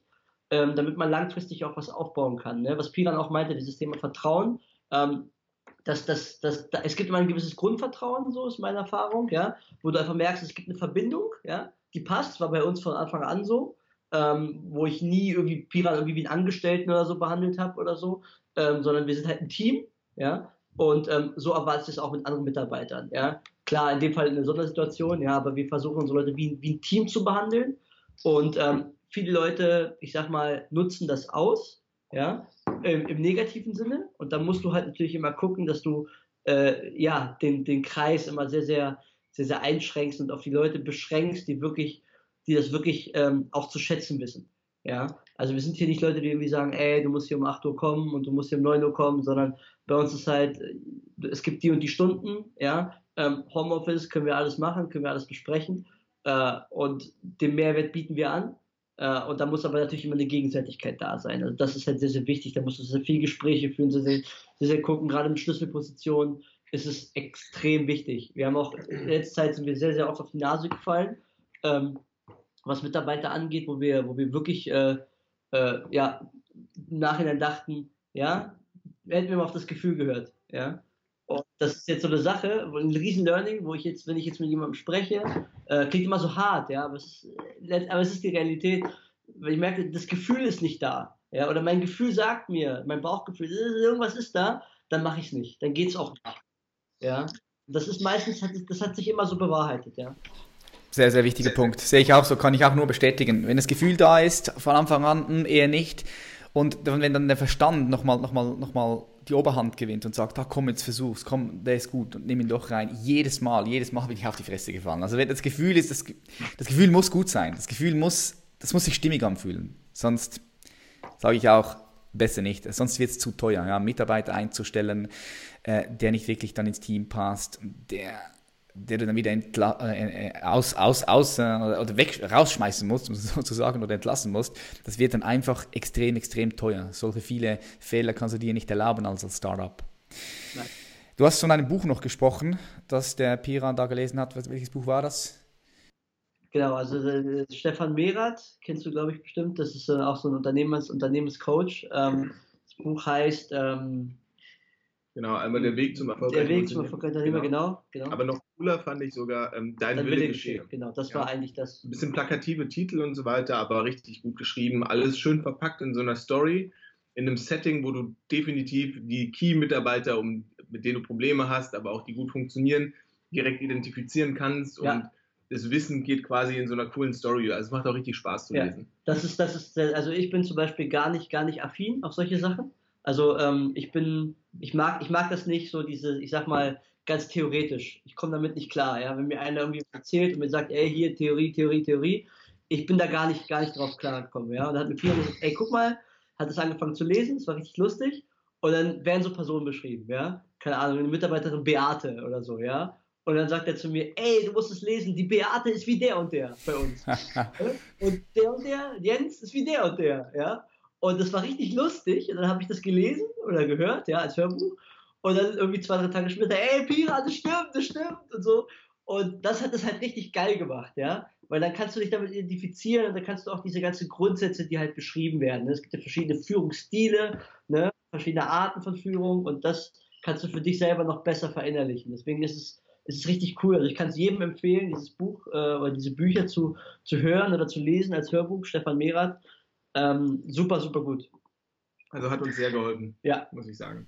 ähm, damit man langfristig auch was aufbauen kann. Ne? Was Pilan auch meinte, dieses Thema Vertrauen, ähm, dass, dass, dass, dass, es gibt immer ein gewisses Grundvertrauen, so ist meine Erfahrung, ja, wo du einfach merkst, es gibt eine Verbindung, ja, die passt, war bei uns von Anfang an so, ähm, wo ich nie irgendwie Piran irgendwie wie einen Angestellten oder so behandelt habe oder so, ähm, sondern wir sind halt ein Team, ja, und ähm, so erwartet es auch mit anderen Mitarbeitern. Ja? Klar, in dem Fall in einer Sondersituation, ja, aber wir versuchen unsere Leute wie, wie ein Team zu behandeln. Und ähm, viele Leute, ich sag mal, nutzen das aus, ja, im, im, negativen Sinne. Und da musst du halt natürlich immer gucken, dass du äh, ja, den, den Kreis immer sehr, sehr, sehr, sehr einschränkst und auf die Leute beschränkst, die wirklich, die das wirklich ähm, auch zu schätzen wissen. Ja, also wir sind hier nicht Leute, die irgendwie sagen, ey, du musst hier um 8 Uhr kommen und du musst hier um 9 Uhr kommen, sondern bei uns ist halt, äh, es gibt die und die Stunden, ja. Ähm, Homeoffice können wir alles machen, können wir alles besprechen äh, und den Mehrwert bieten wir an. Äh, und da muss aber natürlich immer eine Gegenseitigkeit da sein. Also das ist halt sehr, sehr wichtig. Da musst du sehr viel Gespräche führen, sehr, sehr, sehr gucken. Gerade in Schlüsselpositionen ist es extrem wichtig. Wir haben auch in letzter Zeit sind wir sehr, sehr oft auf die Nase gefallen. Ähm, was Mitarbeiter angeht, wo wir, wo wir wirklich äh, äh, ja, im Nachhinein dachten, ja, hätten wir mal auf das Gefühl gehört, ja. Und das ist jetzt so eine Sache, ein riesen Learning, wo ich jetzt, wenn ich jetzt mit jemandem spreche, äh, klingt immer so hart, ja, aber es, ist, aber es ist die Realität. Ich merke, das Gefühl ist nicht da, ja, oder mein Gefühl sagt mir, mein Bauchgefühl, irgendwas ist da, dann mache ich es nicht, dann geht es auch nicht, ja. Das ist meistens, das hat sich immer so bewahrheitet, ja. Sehr, sehr wichtiger Punkt. Sehe ich auch so, kann ich auch nur bestätigen. Wenn das Gefühl da ist, von Anfang an hm, eher nicht. Und wenn dann der Verstand nochmal noch mal, noch mal die Oberhand gewinnt und sagt, ah, komm, jetzt versuch's, komm, der ist gut und nimm ihn doch rein. Jedes Mal, jedes Mal bin ich auf die Fresse gefallen. Also wenn das Gefühl ist, das, das Gefühl muss gut sein. Das Gefühl muss, das muss sich stimmig anfühlen. Sonst sage ich auch, besser nicht. Sonst wird es zu teuer, ja, Mitarbeiter einzustellen, äh, der nicht wirklich dann ins Team passt, der der du dann wieder äh, äh, aus, aus, aus äh, oder weg, rausschmeißen musst, *laughs* sozusagen, oder entlassen musst, das wird dann einfach extrem, extrem teuer. Solche viele Fehler kannst du dir nicht erlauben als, als Startup. Nein. Du hast von einem Buch noch gesprochen, das der Piran da gelesen hat. Welches Buch war das? Genau, also äh, Stefan Merath, kennst du, glaube ich, bestimmt. Das ist äh, auch so ein Unternehmens Unternehmenscoach. Ähm, das Buch heißt ähm, Genau, einmal der Weg zum Erfolg. Der Weg zum Erfolg genau. genau, genau. Aber noch cooler fand ich sogar ähm, Dein, Dein Wille, Wille geschehe. Genau, das ja. war eigentlich das. Ein bisschen plakative Titel und so weiter, aber richtig gut geschrieben. Alles schön verpackt in so einer Story, in einem Setting, wo du definitiv die Key-Mitarbeiter, um, mit denen du Probleme hast, aber auch die gut funktionieren, direkt identifizieren kannst ja. und das Wissen geht quasi in so einer coolen Story. Also es macht auch richtig Spaß zu ja. lesen. Das ist, das ist, also ich bin zum Beispiel gar nicht, gar nicht affin auf solche Sachen. Also ähm, ich bin, ich mag, ich mag das nicht, so diese, ich sag mal, ganz theoretisch. Ich komme damit nicht klar, ja. Wenn mir einer irgendwie erzählt und mir sagt, ey, hier Theorie, Theorie, Theorie, ich bin da gar nicht, gar nicht drauf klargekommen, ja. Und dann hat mir Pia gesagt, ey, guck mal, hat es angefangen zu lesen, es war richtig lustig. Und dann werden so Personen beschrieben, ja. Keine Ahnung, eine Mitarbeiterin Beate oder so, ja. Und dann sagt er zu mir, ey, du musst es lesen, die Beate ist wie der und der bei uns. *laughs* und der und der, Jens, ist wie der und der, ja. Und das war richtig lustig. Und dann habe ich das gelesen oder gehört, ja, als Hörbuch. Und dann irgendwie zwei, drei Tage später, ey, Pira, das stimmt, das stimmt und so. Und das hat es halt richtig geil gemacht, ja. Weil dann kannst du dich damit identifizieren und dann kannst du auch diese ganzen Grundsätze, die halt beschrieben werden. Ne? Es gibt ja verschiedene Führungsstile, ne? verschiedene Arten von Führung und das kannst du für dich selber noch besser verinnerlichen. Deswegen ist es, ist es richtig cool. Also ich kann es jedem empfehlen, dieses Buch äh, oder diese Bücher zu, zu hören oder zu lesen als Hörbuch, Stefan Merath. Ähm, super, super gut. Also hat uns sehr geholfen, ja. muss ich sagen.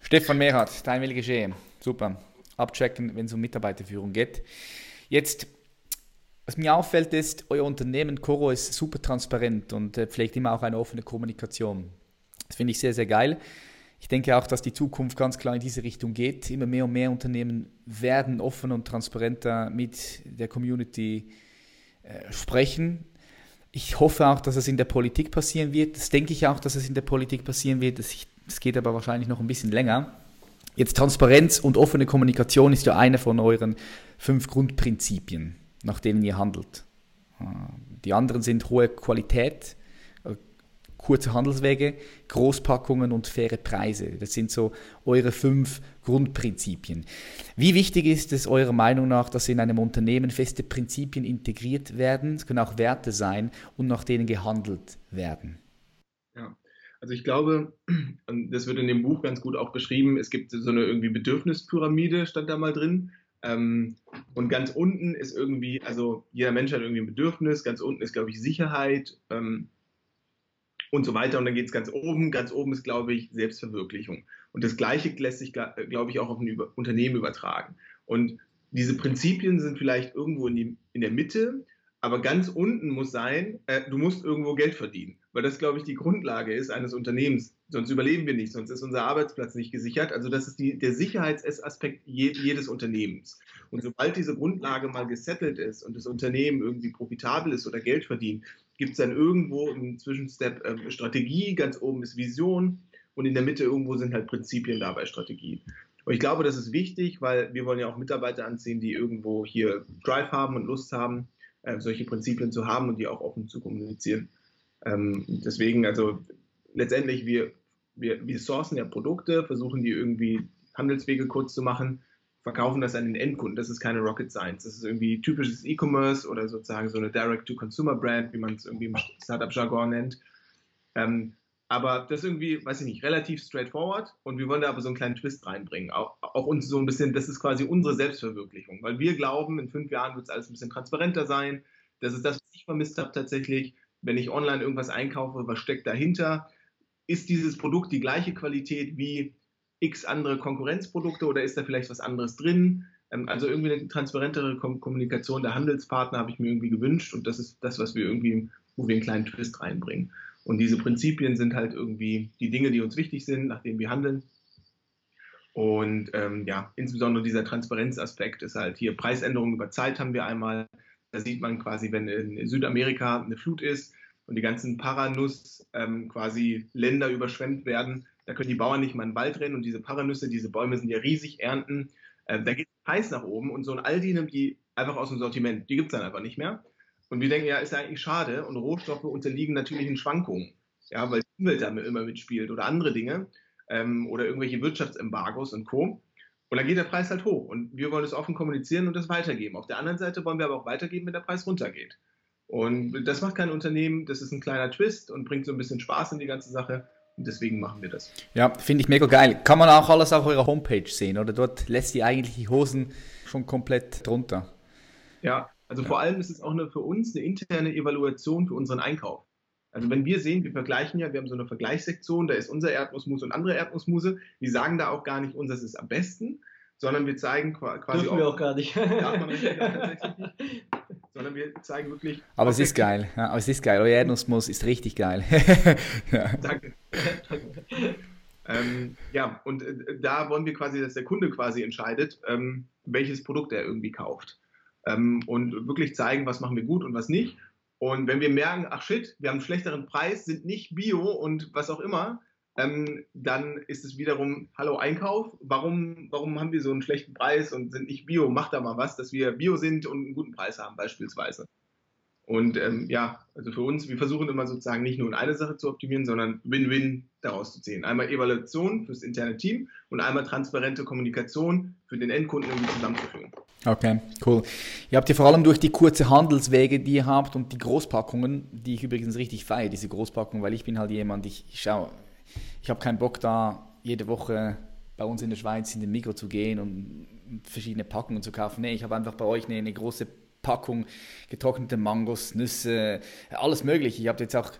Stefan Merath, dein will geschehen. Super. Abchecken, wenn es um Mitarbeiterführung geht. Jetzt, was mir auffällt, ist, euer Unternehmen Coro ist super transparent und äh, pflegt immer auch eine offene Kommunikation. Das finde ich sehr, sehr geil. Ich denke auch, dass die Zukunft ganz klar in diese Richtung geht. Immer mehr und mehr Unternehmen werden offen und transparenter mit der Community äh, sprechen. Ich hoffe auch, dass es in der Politik passieren wird. Das denke ich auch, dass es in der Politik passieren wird. Es geht aber wahrscheinlich noch ein bisschen länger. Jetzt Transparenz und offene Kommunikation ist ja eine von euren fünf Grundprinzipien, nach denen ihr handelt. Äh, die anderen sind hohe Qualität, kurze Handelswege, Großpackungen und faire Preise. Das sind so eure fünf Grundprinzipien. Wie wichtig ist es eurer Meinung nach, dass in einem Unternehmen feste Prinzipien integriert werden? Es können auch Werte sein und nach denen gehandelt werden. Ja, also ich glaube, *clears throat* das wird in dem Buch ganz gut auch beschrieben, es gibt so eine irgendwie Bedürfnispyramide, stand da mal drin. Ähm, und ganz unten ist irgendwie, also jeder Mensch hat irgendwie ein Bedürfnis, ganz unten ist, glaube ich, Sicherheit, ähm, und so weiter. Und dann geht es ganz oben. Ganz oben ist, glaube ich, Selbstverwirklichung. Und das Gleiche lässt sich, glaube ich, auch auf ein Unternehmen übertragen. Und diese Prinzipien sind vielleicht irgendwo in, die, in der Mitte, aber ganz unten muss sein, äh, du musst irgendwo Geld verdienen, weil das, glaube ich, die Grundlage ist eines Unternehmens. Sonst überleben wir nicht, sonst ist unser Arbeitsplatz nicht gesichert. Also das ist die, der Sicherheitsaspekt je, jedes Unternehmens. Und sobald diese Grundlage mal gesettelt ist und das Unternehmen irgendwie profitabel ist oder Geld verdient, gibt es dann irgendwo im Zwischenstep äh, Strategie, ganz oben ist Vision und in der Mitte irgendwo sind halt Prinzipien dabei Strategie. Und ich glaube, das ist wichtig, weil wir wollen ja auch Mitarbeiter anziehen, die irgendwo hier Drive haben und Lust haben, äh, solche Prinzipien zu haben und die auch offen zu kommunizieren. Ähm, deswegen, also letztendlich, wir, wir, wir sourcen ja Produkte, versuchen die irgendwie Handelswege kurz zu machen verkaufen das an den Endkunden. Das ist keine Rocket Science. Das ist irgendwie typisches E-Commerce oder sozusagen so eine Direct-to-Consumer-Brand, wie man es irgendwie im Startup-Jargon nennt. Ähm, aber das ist irgendwie, weiß ich nicht, relativ straightforward und wir wollen da aber so einen kleinen Twist reinbringen. Auch, auch uns so ein bisschen, das ist quasi unsere Selbstverwirklichung, weil wir glauben, in fünf Jahren wird es alles ein bisschen transparenter sein. Das ist das, was ich vermisst habe tatsächlich. Wenn ich online irgendwas einkaufe, was steckt dahinter? Ist dieses Produkt die gleiche Qualität wie x andere Konkurrenzprodukte oder ist da vielleicht was anderes drin? Ähm, also irgendwie eine transparentere Kommunikation der Handelspartner habe ich mir irgendwie gewünscht und das ist das, was wir irgendwie, wo wir einen kleinen Twist reinbringen. Und diese Prinzipien sind halt irgendwie die Dinge, die uns wichtig sind, nach denen wir handeln. Und ähm, ja, insbesondere dieser Transparenzaspekt ist halt hier Preisänderungen über Zeit haben wir einmal. Da sieht man quasi, wenn in Südamerika eine Flut ist und die ganzen Paranuss ähm, quasi Länder überschwemmt werden, da können die Bauern nicht mal in den Wald rennen und diese Paranüsse, diese Bäume sind ja riesig ernten. Äh, da geht der Preis nach oben und so ein Aldi nimmt die einfach aus dem Sortiment. Die gibt es dann einfach nicht mehr. Und wir denken, ja, ist ja eigentlich schade und Rohstoffe unterliegen natürlichen Schwankungen. Ja, weil die Umwelt damit immer mitspielt oder andere Dinge ähm, oder irgendwelche Wirtschaftsembargos und Co. Und dann geht der Preis halt hoch und wir wollen es offen kommunizieren und das weitergeben. Auf der anderen Seite wollen wir aber auch weitergeben, wenn der Preis runtergeht. Und das macht kein Unternehmen, das ist ein kleiner Twist und bringt so ein bisschen Spaß in die ganze Sache. Deswegen machen wir das. Ja, finde ich mega geil. Kann man auch alles auf eurer Homepage sehen, oder? Dort lässt ihr eigentlich die Hosen schon komplett drunter. Ja, also ja. vor allem ist es auch eine, für uns eine interne Evaluation für unseren Einkauf. Also wenn wir sehen, wir vergleichen ja, wir haben so eine Vergleichssektion, da ist unser Erdnussmus und andere Erdnussmuse. Wir sagen da auch gar nicht, unseres ist am besten, sondern wir zeigen quasi Dürfen auch, wir auch gar nicht. Darf man nicht *laughs* sondern wir zeigen wirklich. Aber es ist geil. Ja, aber es ist geil. Euer Erdnussmus ist richtig geil. *laughs* ja. Danke. ähm, ja, und äh, da wollen wir quasi, dass der Kunde quasi entscheidet, ähm, welches Produkt er irgendwie kauft. Ähm, und wirklich zeigen, was machen wir gut und was nicht. Und wenn wir merken, ach shit, wir haben einen schlechteren Preis, sind nicht bio und was auch immer, ähm, dann ist es wiederum, hallo Einkauf, warum, warum haben wir so einen schlechten Preis und sind nicht Bio? Macht da mal was, dass wir Bio sind und einen guten Preis haben beispielsweise. Und ähm, ja, also für uns, wir versuchen immer sozusagen nicht nur in eine Sache zu optimieren, sondern Win-Win daraus zu ziehen. Einmal Evaluation fürs interne Team und einmal transparente Kommunikation für den Endkunden irgendwie zusammenzuführen. Okay, cool. Ihr habt ja vor allem durch die kurze Handelswege, die ihr habt und die Großpackungen, die ich übrigens richtig feiere, diese Großpackungen, weil ich bin halt jemand, ich, ich schaue, ich habe keinen Bock da jede Woche bei uns in der Schweiz in den Mikro zu gehen und verschiedene Packungen zu kaufen. Nee, ich habe einfach bei euch eine, eine große Packung getrocknete Mangos, Nüsse, alles mögliche. Ich habe jetzt auch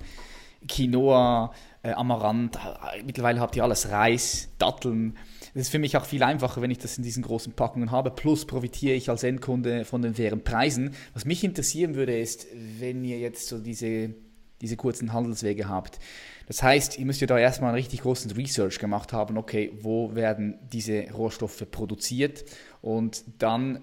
Quinoa, äh, Amaranth, mittlerweile habt ihr alles Reis, Datteln. Das ist für mich auch viel einfacher, wenn ich das in diesen großen Packungen habe. Plus profitiere ich als Endkunde von den fairen Preisen. Was mich interessieren würde, ist, wenn ihr jetzt so diese, diese kurzen Handelswege habt. Das heißt, ihr müsst ja da erstmal einen richtig großen Research gemacht haben, okay, wo werden diese Rohstoffe produziert und dann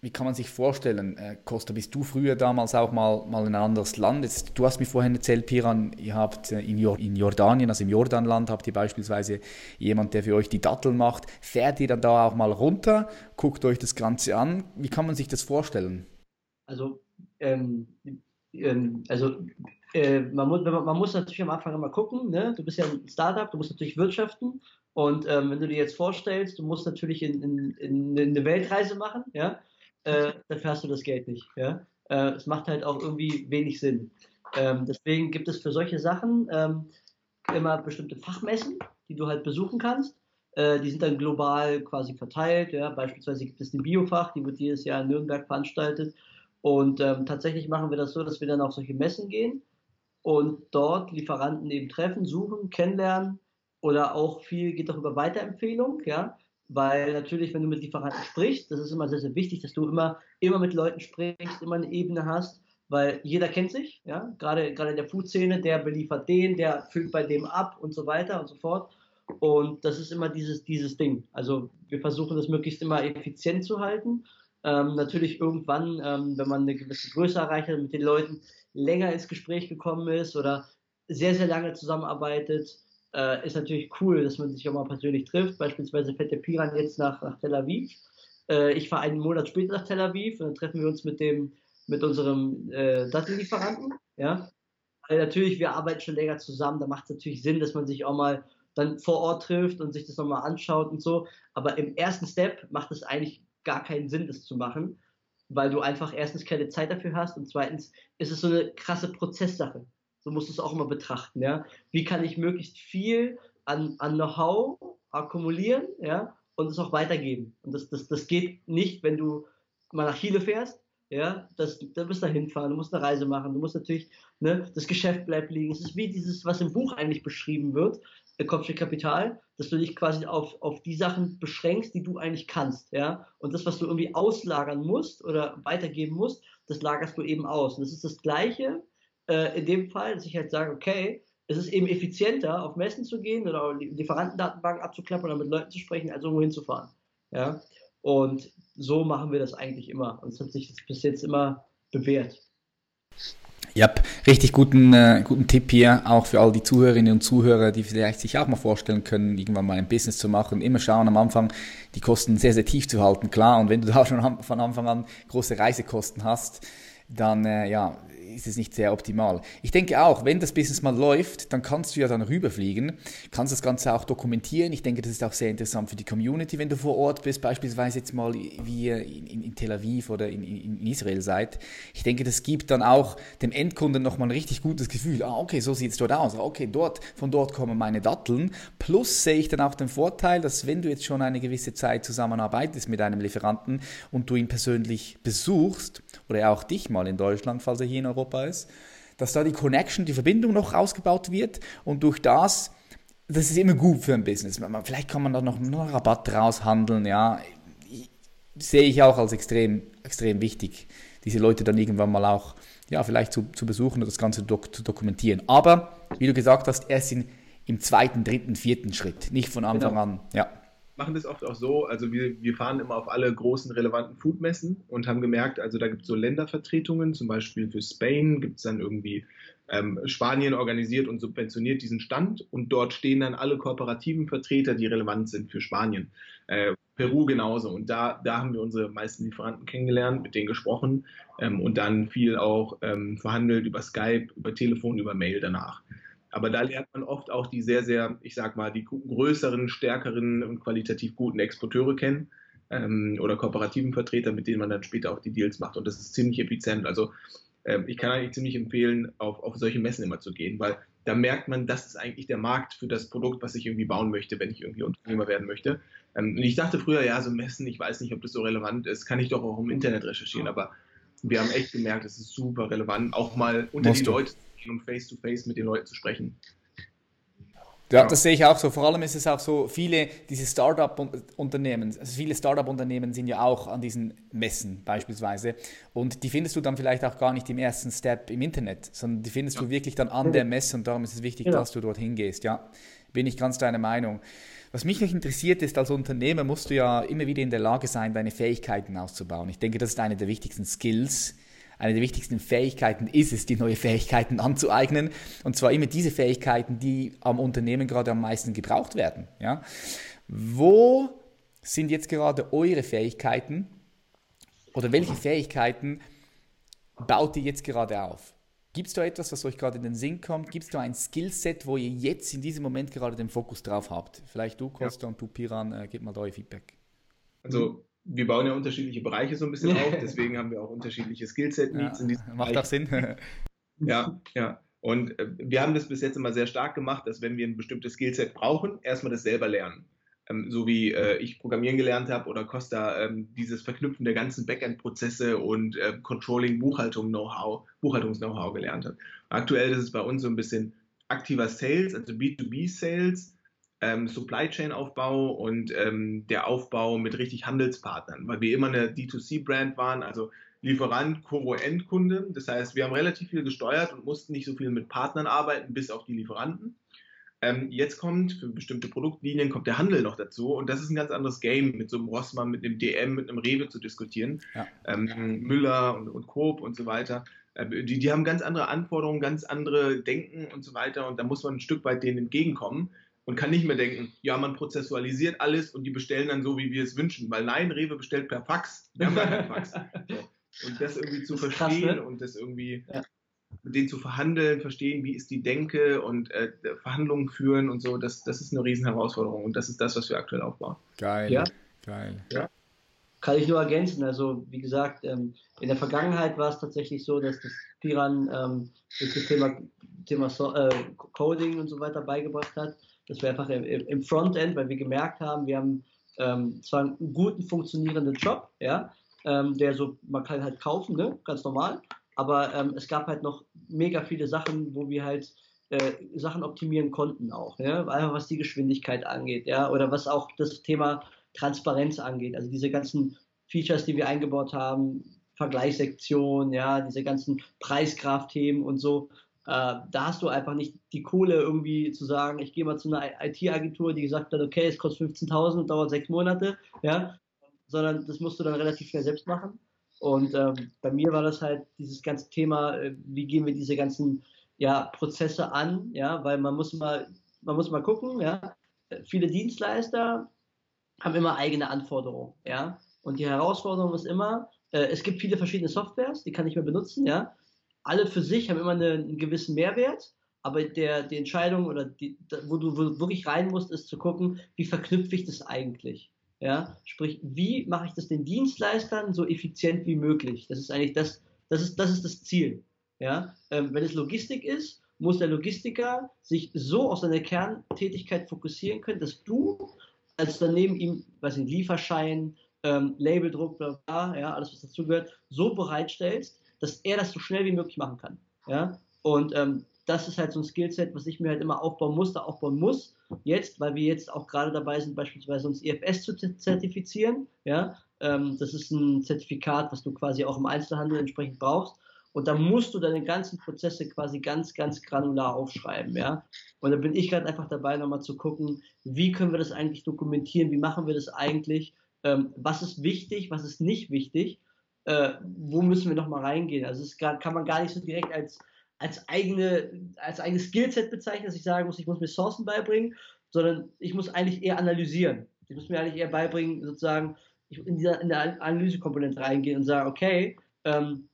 wie kann man sich vorstellen, äh, Costa, bist du früher damals auch mal, mal in ein anderes Land? Jetzt, du hast mir vorhin erzählt, Piran, ihr habt äh, in, in Jordanien, also im Jordanland, habt ihr beispielsweise jemand, der für euch die Datteln macht. Fährt ihr dann da auch mal runter, guckt euch das Ganze an? Wie kann man sich das vorstellen? Also, ähm, ähm, also äh, man, muss, man, muss natürlich am Anfang immer gucken, ne? du bist ja ein Startup, du musst natürlich wirtschaften und ähm, wenn du dir jetzt vorstellst, du musst natürlich in, in, in eine Weltreise machen, ja, äh, dafür hast du das Geld nicht. Ja? Äh, es macht halt auch irgendwie wenig Sinn. Ähm, deswegen gibt es für solche Sachen ähm, immer bestimmte Fachmessen, die du halt besuchen kannst. Äh, die sind dann global quasi verteilt. Ja? Beispielsweise gibt es den Biofach, die wird jedes Jahr in Nürnberg veranstaltet. Und ähm, tatsächlich machen wir das so, dass wir dann auf solche Messen gehen und dort Lieferanten eben treffen, suchen, kennenlernen oder auch viel geht auch über Weiterempfehlung. Ja? Weil natürlich, wenn du mit Lieferanten sprichst, das ist immer sehr, sehr wichtig, dass du immer, immer mit Leuten sprichst, immer eine Ebene hast, weil jeder kennt sich, ja, gerade, gerade in der Food-Szene, der beliefert den, der füllt bei dem ab und so weiter und so fort. Und das ist immer dieses, dieses Ding. Also wir versuchen das möglichst immer effizient zu halten. Ähm, natürlich irgendwann, ähm, wenn man eine gewisse Größe erreicht hat, mit den Leuten länger ins Gespräch gekommen ist oder sehr, sehr lange zusammenarbeitet, äh, ist natürlich cool, dass man sich auch mal persönlich trifft. Beispielsweise fährt der Piran jetzt nach, nach Tel Aviv. Äh, ich fahre einen Monat später nach Tel Aviv und dann treffen wir uns mit dem mit unserem äh, Dattellieferanten. Ja? Weil natürlich, wir arbeiten schon länger zusammen, da macht es natürlich Sinn, dass man sich auch mal dann vor Ort trifft und sich das nochmal anschaut und so. Aber im ersten Step macht es eigentlich gar keinen Sinn, das zu machen, weil du einfach erstens keine Zeit dafür hast und zweitens ist es so eine krasse Prozesssache. So musst du es auch immer betrachten, ja. Wie kann ich möglichst viel an, an Know-how akkumulieren, ja, und es auch weitergeben. Und das, das, das geht nicht, wenn du mal nach Chile fährst, ja, das, da musst du hinfahren, du musst eine Reise machen, du musst natürlich, ne, das Geschäft bleibt liegen. Es ist wie dieses, was im Buch eigentlich beschrieben wird, äh, Kopfstück Kapital, dass du dich quasi auf, auf die Sachen beschränkst, die du eigentlich kannst, ja. Und das, was du irgendwie auslagern musst oder weitergeben musst, das lagerst du eben aus. Und das ist das Gleiche, äh, in dem Fall, dass ich halt sage, okay, es ist eben effizienter, auf Messen zu gehen oder Lieferantendatenbanken abzuklappen oder mit Leuten zu sprechen, als irgendwo hinzufahren. Ja? Und so machen wir das eigentlich immer. Und es hat sich bis jetzt immer bewährt. Ja, richtig guten, äh, guten Tipp hier, auch für all die Zuhörerinnen und Zuhörer, die vielleicht sich auch mal vorstellen können, irgendwann mal ein Business zu machen. Immer schauen am Anfang, die Kosten sehr, sehr tief zu halten, klar. Und wenn du da schon von Anfang an große Reisekosten hast, dann äh, ja, ist es nicht sehr optimal. Ich denke auch, wenn das Business mal läuft, dann kannst du ja dann rüberfliegen, kannst das Ganze auch dokumentieren. Ich denke, das ist auch sehr interessant für die Community, wenn du vor Ort bist, beispielsweise jetzt mal wie ihr in, in Tel Aviv oder in, in, Israel seid. Ich denke, das gibt dann auch dem Endkunden nochmal ein richtig gutes Gefühl. Ah, okay, so sieht es dort aus. Okay, dort, von dort kommen meine Datteln. Plus sehe ich dann auch den Vorteil, dass wenn du jetzt schon eine gewisse Zeit zusammenarbeitest mit einem Lieferanten und du ihn persönlich besuchst, oder er auch dich mal in Deutschland, falls er hier in Europa ist, dass da die Connection, die Verbindung noch ausgebaut wird und durch das, das ist immer gut für ein Business. Vielleicht kann man da noch einen Rabatt raushandeln, ja. Sehe ich auch als extrem, extrem wichtig, diese Leute dann irgendwann mal auch, ja, vielleicht zu, zu besuchen und das Ganze dok zu dokumentieren. Aber, wie du gesagt hast, erst in, im zweiten, dritten, vierten Schritt, nicht von Anfang genau. an, ja. Machen das oft auch so, also wir, wir fahren immer auf alle großen relevanten Foodmessen und haben gemerkt, also da gibt es so Ländervertretungen, zum Beispiel für Spain gibt es dann irgendwie ähm, Spanien organisiert und subventioniert diesen Stand und dort stehen dann alle kooperativen Vertreter, die relevant sind für Spanien. Äh, Peru genauso. Und da, da haben wir unsere meisten Lieferanten kennengelernt, mit denen gesprochen ähm, und dann viel auch ähm, verhandelt über Skype, über Telefon, über Mail danach. Aber da lernt man oft auch die sehr, sehr, ich sag mal, die größeren, stärkeren und qualitativ guten Exporteure kennen ähm, oder kooperativen Vertreter, mit denen man dann später auch die Deals macht. Und das ist ziemlich effizient. Also ähm, ich kann eigentlich ziemlich empfehlen, auf, auf solche Messen immer zu gehen, weil da merkt man, das ist eigentlich der Markt für das Produkt, was ich irgendwie bauen möchte, wenn ich irgendwie Unternehmer werden möchte. Ähm, und ich dachte früher, ja, so Messen, ich weiß nicht, ob das so relevant ist, kann ich doch auch im Internet recherchieren, aber wir haben echt gemerkt, es ist super relevant, auch mal unter die Leute zu gehen, um face-to-face mit den Leuten zu sprechen. Ja, das sehe ich auch so. Vor allem ist es auch so, viele diese Startup-Unternehmen, also viele Startup-Unternehmen sind ja auch an diesen Messen beispielsweise und die findest du dann vielleicht auch gar nicht im ersten Step im Internet, sondern die findest ja. du wirklich dann an der Messe und darum ist es wichtig, genau. dass du dorthin gehst. Ja, bin ich ganz deiner Meinung. Was mich noch interessiert ist, als Unternehmer musst du ja immer wieder in der Lage sein, deine Fähigkeiten auszubauen. Ich denke, das ist eine der wichtigsten Skills, eine der wichtigsten Fähigkeiten ist es, die neue Fähigkeiten anzueignen. Und zwar immer diese Fähigkeiten, die am Unternehmen gerade am meisten gebraucht werden. Ja? Wo sind jetzt gerade eure Fähigkeiten oder welche Fähigkeiten baut ihr jetzt gerade auf? Gibt es da etwas, was euch gerade in den Sinn kommt? Gibt es da ein Skillset, wo ihr jetzt in diesem Moment gerade den Fokus drauf habt? Vielleicht du, Costa, ja. und du, Piran, äh, gebt mal da euer Feedback. Also wir bauen ja unterschiedliche Bereiche so ein bisschen auf, *laughs* deswegen haben wir auch unterschiedliche Skillset-Needs ja, in diesem Macht Bereich. das Sinn? ja, ja. Und äh, wir haben das bis jetzt immer sehr stark gemacht, dass wenn wir ein bestimmtes Skillset brauchen, erstmal das selber lernen. Ähm, so wie äh, ich Programmieren gelernt habe oder Costa ähm, dieses Verknüpfen der ganzen Backend-Prozesse und äh, Controlling, Buchhaltung, Know-how, Buchhaltungs-Know-how gelernt hat. Aktuell ist es bei uns so ein bisschen aktiver Sales, also B2B-Sales, ähm, Supply Chain Aufbau und ähm, der Aufbau mit richtig Handelspartnern, weil wir immer eine D2C-Brand waren, also Lieferant, Koro, Endkunde. Das heißt, wir haben relativ viel gesteuert und mussten nicht so viel mit Partnern arbeiten, bis auf die Lieferanten. Ähm, jetzt kommt für bestimmte Produktlinien kommt der Handel noch dazu und das ist ein ganz anderes Game, mit so einem Rossmann, mit einem DM, mit einem Rewe zu diskutieren. Ja. Ähm, Müller und, und Coop und so weiter. Äh, die, die haben ganz andere Anforderungen, ganz andere Denken und so weiter und da muss man ein Stück weit denen entgegenkommen und kann nicht mehr denken, ja, man prozessualisiert alles und die bestellen dann so, wie wir es wünschen. Weil nein, Rewe bestellt per Fax. Wir haben gar keinen Fax. *laughs* So. Und das irgendwie zu das verstehen krass, ne? und das irgendwie ja. mit denen zu verhandeln, verstehen, wie ist die Denke und äh, Verhandlungen führen und so, das, das ist eine riesen Herausforderung und das ist das, was wir aktuell aufbauen. Geil. Ja. Geil. Ja. Kann ich nur ergänzen. Also, wie gesagt, ähm, in der Vergangenheit war es tatsächlich so, dass das Piran ähm, das Thema, Thema so äh, Coding und so weiter beigebracht hat dass wir einfach im, im Frontend, weil wir gemerkt haben, wir haben ähm, zwar einen guten funktionierenden Job, ja, ähm, der so, man kann halt kaufen, ne, ganz normal, aber ähm, es gab halt noch mega viele Sachen, wo wir halt äh, Sachen optimieren konnten auch, ja, einfach was die Geschwindigkeit angeht, ja, oder was auch das Thema Transparenz angeht, also diese ganzen Features, die wir eingebaut haben, Vergleichssektion, ja, diese ganzen Preisgraph-Themen und so, äh, da hast du einfach nicht die Kohle irgendwie zu sagen, ich gehe mal zu einer IT-Agentur, die gesagt hat, okay, es kostet 15.000 und dauert sechs Monate, ja, sondern das musst du dann relativ schnell selbst machen. Und ähm, bei mir war das halt dieses ganze Thema, äh, wie gehen wir diese ganzen ja, Prozesse an, ja, weil man muss mal, man muss mal gucken, ja, viele Dienstleister haben immer eigene Anforderungen, ja, und die Herausforderung ist immer, äh, es gibt viele verschiedene Softwares, die kann ich mehr benutzen, ja, alle für sich haben immer eine, einen gewissen Mehrwert, aber der, die Entscheidung oder die, wo du wirklich rein musst, ist zu gucken, wie verknüpfe ich das eigentlich? Ja, sprich, wie mache ich das den Dienstleistern so effizient wie möglich? Das ist eigentlich das, das ist, das ist das Ziel. Ja, ähm, wenn es Logistik ist, muss der Logistiker sich so auf seine Kerntätigkeit fokussieren können, dass du als daneben ihm, weiß nicht, Lieferschein, ähm, Labeldruck, bla, bla, ja, alles was dazugehört, so bereitstellst, dass er das so schnell wie möglich machen kann. Ja? Und ähm, das ist halt so ein Skillset, was ich mir halt immer aufbauen musste, aufbauen muss. Jetzt, weil wir jetzt auch gerade dabei sind, beispielsweise uns IFS zu zertifizieren. Ja? Ähm, das ist ein Zertifikat, was du quasi auch im Einzelhandel entsprechend brauchst. Und da musst du deine ganzen Prozesse quasi ganz, ganz granular aufschreiben, ja. Und da bin ich gerade einfach dabei, nochmal zu gucken, wie können wir das eigentlich dokumentieren, wie machen wir das eigentlich, ähm, was ist wichtig, was ist nicht wichtig, äh, wo müssen wir nochmal reingehen. Also das kann man gar nicht so direkt als, als, eigene, als eigenes Skillset bezeichnen, dass ich sagen muss, ich muss mir Sourcen beibringen, sondern ich muss eigentlich eher analysieren. Ich muss mir eigentlich eher beibringen, sozusagen, in, dieser, in der Analysekomponente reingehen und sagen, okay, ähm,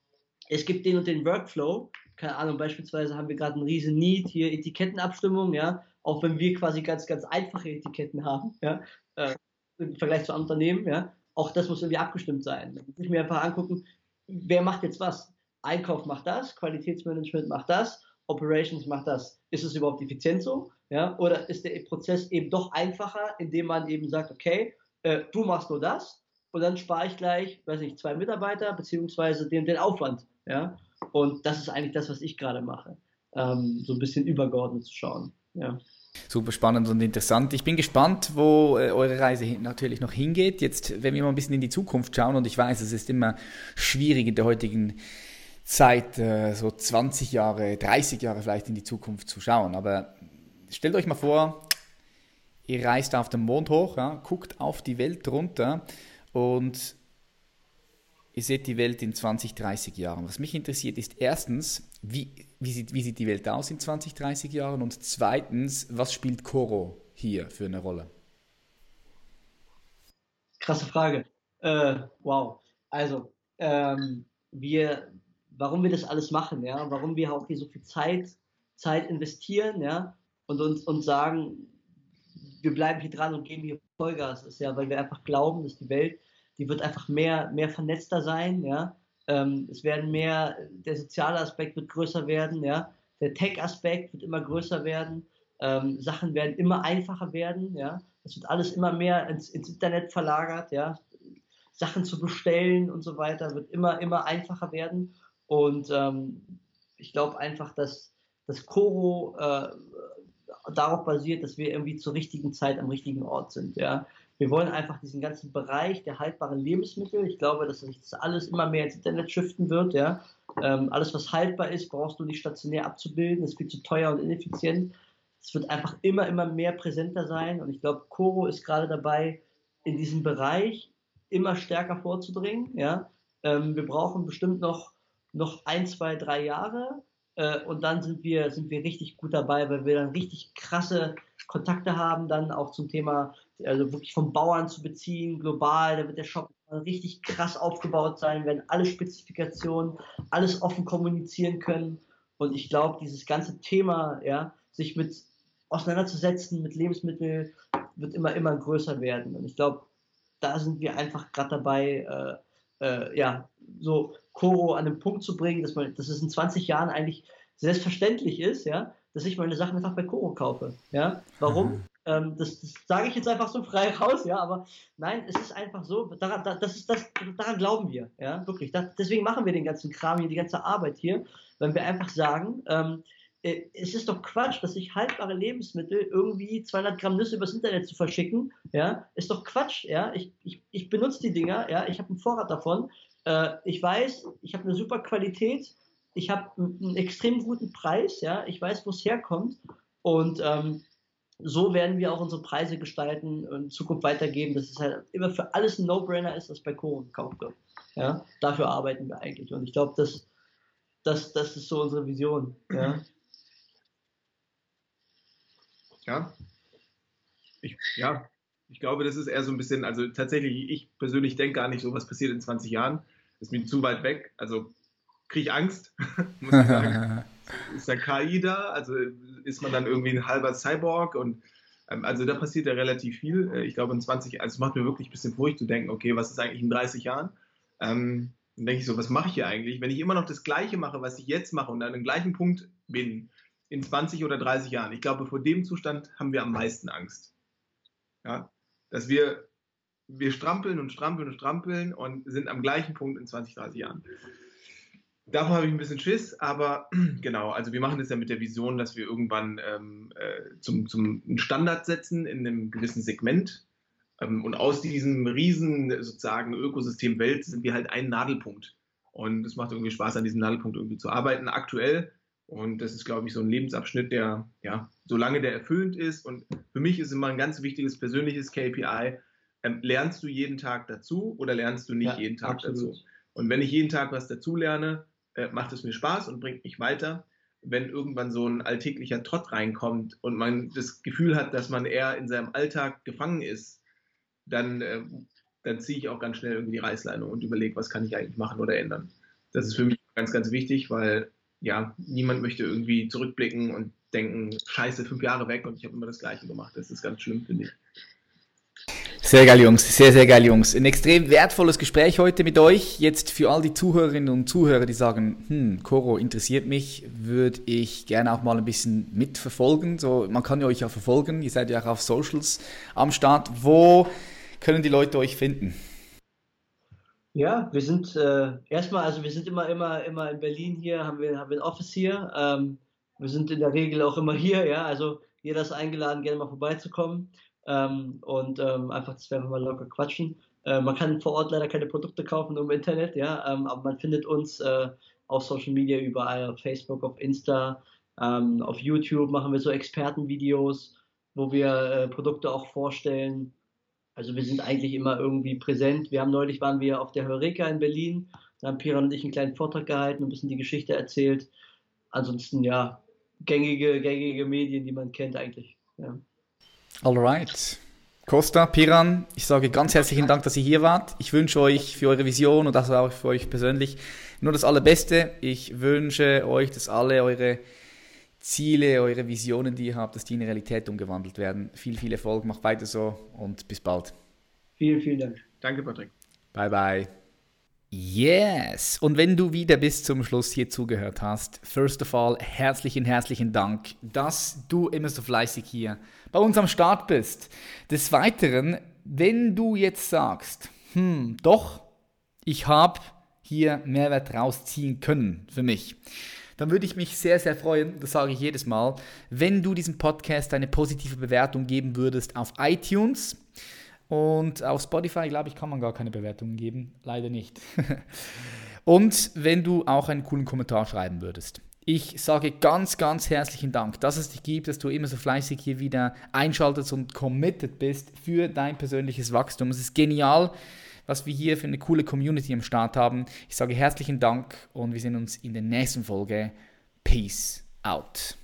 es gibt den und den Workflow. Keine Ahnung, beispielsweise haben wir gerade einen riesen Need hier Etikettenabstimmung, ja, auch wenn wir quasi ganz, ganz einfache Etiketten haben, ja, äh, im Vergleich zu anderen Unternehmen, ja, auch das muss irgendwie abgestimmt sein. Da muss ich mir einfach angucken, wer macht jetzt was? Einkauf macht das, Qualitätsmanagement macht das, Operations macht das. Ist es überhaupt effizient so? Ja? Oder ist der Prozess eben doch einfacher, indem man eben sagt, okay, äh, du machst nur das und dann spare ich gleich, weiß nicht, zwei Mitarbeiter beziehungsweise den, den Aufwand. Ja? Und das ist eigentlich das, was ich gerade mache. Ähm, so ein bisschen übergeordnet zu schauen. Ja. Super spannend und interessant. Ich bin gespannt, wo äh, eure Reise natürlich noch hingeht. Jetzt, wenn wir mal ein bisschen in die Zukunft schauen, und ich weiß, es ist immer schwierig in der heutigen Zeit, äh, so 20 Jahre, 30 Jahre vielleicht in die Zukunft zu schauen. Aber stellt euch mal vor, ihr reist auf den Mond hoch, ja, guckt auf die Welt runter und ihr seht die Welt in 20, 30 Jahren. Was mich interessiert ist erstens, wie, wie, sieht, wie sieht die Welt aus in 20, 30 Jahren? Und zweitens, was spielt Koro hier für eine Rolle? Krasse Frage. Äh, wow. Also, ähm, wir, warum wir das alles machen, ja, warum wir auch hier so viel Zeit, Zeit investieren, ja, und uns und sagen, wir bleiben hier dran und geben hier Vollgas, ist ja, weil wir einfach glauben, dass die Welt die wird einfach mehr, mehr vernetzter sein, ja. Ähm, es werden mehr, der soziale Aspekt wird größer werden, ja. Der Tech-Aspekt wird immer größer werden. Ähm, Sachen werden immer einfacher werden, ja. Es wird alles immer mehr ins, ins Internet verlagert, ja. Sachen zu bestellen und so weiter wird immer, immer einfacher werden. Und ähm, ich glaube einfach, dass das Coro äh, darauf basiert, dass wir irgendwie zur richtigen Zeit am richtigen Ort sind. Ja? Wir wollen einfach diesen ganzen Bereich der haltbaren Lebensmittel, ich glaube, dass sich das alles immer mehr ins Internet shiften wird. Ja? Ähm, alles, was haltbar ist, brauchst du nicht stationär abzubilden, das ist viel zu teuer und ineffizient. Es wird einfach immer, immer mehr präsenter sein und ich glaube, Coro ist gerade dabei, in diesem Bereich immer stärker vorzudringen. Ja? Ähm, wir brauchen bestimmt noch, noch ein, zwei, drei Jahre äh, und dann sind wir, sind wir richtig gut dabei, weil wir dann richtig krasse Kontakte haben, dann auch zum Thema also wirklich vom Bauern zu beziehen, global, da wird der Shop richtig krass aufgebaut sein, werden alle Spezifikationen, alles offen kommunizieren können. Und ich glaube, dieses ganze Thema, ja, sich mit auseinanderzusetzen mit Lebensmitteln, wird immer, immer größer werden. Und ich glaube, da sind wir einfach gerade dabei, äh, äh, ja, so Koro an den Punkt zu bringen, dass man, dass es in 20 Jahren eigentlich selbstverständlich ist, ja, dass ich meine Sachen einfach bei Koro kaufe. Ja, warum? Mhm. Ähm, das, das sage ich jetzt einfach so frei raus, ja, aber nein, es ist einfach so, daran, das ist das, daran glauben wir, ja, wirklich. Das, deswegen machen wir den ganzen Kram hier, die ganze Arbeit hier, weil wir einfach sagen, ähm, äh, es ist doch Quatsch, dass ich haltbare Lebensmittel irgendwie 200 Gramm Nüsse übers Internet zu verschicken, ja, ist doch Quatsch, ja, ich, ich, ich benutze die Dinger, ja, ich habe einen Vorrat davon, äh, ich weiß, ich habe eine super Qualität, ich habe einen extrem guten Preis, ja, ich weiß, wo es herkommt und ähm, so werden wir auch unsere Preise gestalten und in Zukunft weitergeben, dass es halt immer für alles ein No-Brainer ist, was bei Coro gekauft wird. Ja, dafür arbeiten wir eigentlich. Und ich glaube, das, das, das ist so unsere Vision. Ja. Ja. Ich, ja, ich glaube, das ist eher so ein bisschen, also tatsächlich, ich persönlich denke gar nicht so, was passiert in 20 Jahren. Das ist mir zu weit weg. Also kriege ich Angst, *laughs* muss ich sagen. *laughs* ist der KI da? Also ist man dann irgendwie ein halber Cyborg und ähm, also da passiert ja relativ viel. Äh, ich glaube in 20, also es macht mir wirklich ein bisschen furcht zu denken, okay, was ist eigentlich in 30 Jahren? Ähm, dann denke ich so, was mache ich hier eigentlich? Wenn ich immer noch das Gleiche mache, was ich jetzt mache und an dem gleichen Punkt bin, in 20 oder 30 Jahren, ich glaube, vor dem Zustand haben wir am meisten Angst. Ja, dass wir, wir strampeln und strampeln und strampeln und sind am gleichen Punkt in 20, 30 Jahren. Davor habe ich ein bisschen Schiss, aber *clears throat* genau, also wir machen das ja mit der Vision, dass wir irgendwann ähm, äh, zum, zum Standard setzen in einem gewissen Segment. Ähm, und aus diesem riesen sozusagen Ökosystem Welt sind wir halt ein Nadelpunkt. Und es macht irgendwie Spaß, an diesem Nadelpunkt irgendwie zu arbeiten, aktuell. Und das ist, glaube ich, so ein Lebensabschnitt, der, ja, solange der erfüllend ist. Und für mich ist immer ein ganz wichtiges persönliches KPI. Ähm, lernst du jeden Tag dazu oder lernst du nicht ja, jeden Tag absolut. dazu? Und wenn ich jeden Tag was dazu lerne, äh, macht es mir Spaß und bringt mich weiter. Wenn irgendwann so ein alltäglicher Trott reinkommt und man das Gefühl hat, dass man eher in seinem Alltag gefangen ist, dann, äh, dann ziehe ich auch ganz schnell irgendwie die Reißleine und überlege, was kann ich eigentlich machen oder ändern. Das ist für mich ganz, ganz wichtig, weil ja, niemand möchte irgendwie zurückblicken und denken, scheiße, fünf Jahre weg und ich habe immer das Gleiche gemacht. Das ist ganz schlimm, finde ich. Sehr geil, Jungs. Sehr, sehr geil, Jungs. Ein extrem wertvolles Gespräch heute mit euch. Jetzt für all die Zuhörerinnen und Zuhörer, die sagen, hm, Koro interessiert mich, würde ich gerne auch mal ein bisschen mitverfolgen. So, man kann ja euch ja verfolgen. Ihr seid ja auch auf Socials am Start. Wo können die Leute euch finden? Ja, wir sind äh, erstmal, also wir sind immer, immer, immer in Berlin hier, haben wir, haben wir ein Office hier. Ähm, wir sind in der Regel auch immer hier, ja. Also jeder ist eingeladen, gerne mal vorbeizukommen ähm, und ähm, einfach, dass wir einfach mal locker quatschen. Äh, man kann vor Ort leider keine Produkte kaufen, im Internet, ja, ähm, aber man findet uns äh, auf Social Media überall, auf Facebook, auf Insta, ähm, auf YouTube machen wir so Expertenvideos, wo wir äh, Produkte auch vorstellen. Also wir sind eigentlich immer irgendwie präsent. Wir haben neulich waren wir auf der Heureka in Berlin, da haben Piran und ich einen kleinen Vortrag gehalten, und ein bisschen die Geschichte erzählt. Ansonsten ja, gängige, gängige Medien, die man kennt eigentlich. Ja. Alright. Costa, Piran, ich sage ganz herzlichen Dank, dass ihr hier wart. Ich wünsche euch für eure Vision und das auch für euch persönlich nur das Allerbeste. Ich wünsche euch, dass alle eure Ziele, eure Visionen, die ihr habt, dass die in Realität umgewandelt werden. Viel, viel Erfolg, macht weiter so und bis bald. Vielen, vielen Dank. Danke, Patrick. Bye, bye. Yes. Und wenn du wieder bis zum Schluss hier zugehört hast, first of all, herzlichen, herzlichen Dank, dass du immer so fleißig hier bei uns am Start bist. Des Weiteren, wenn du jetzt sagst, hm, doch, ich habe hier Mehrwert rausziehen können für mich, dann würde ich mich sehr, sehr freuen, das sage ich jedes Mal, wenn du diesem Podcast eine positive Bewertung geben würdest auf iTunes. Und auf Spotify, glaube ich, kann man gar keine Bewertungen geben. Leider nicht. *laughs* Und wenn du auch einen coolen Kommentar schreiben würdest. Ich sage ganz, ganz herzlichen Dank, dass es dich gibt, dass du immer so fleißig hier wieder einschaltest und committed bist für dein persönliches Wachstum. Es ist genial, was wir hier für eine coole Community am Start haben. Ich sage herzlichen Dank und wir sehen uns in der nächsten Folge. Peace out.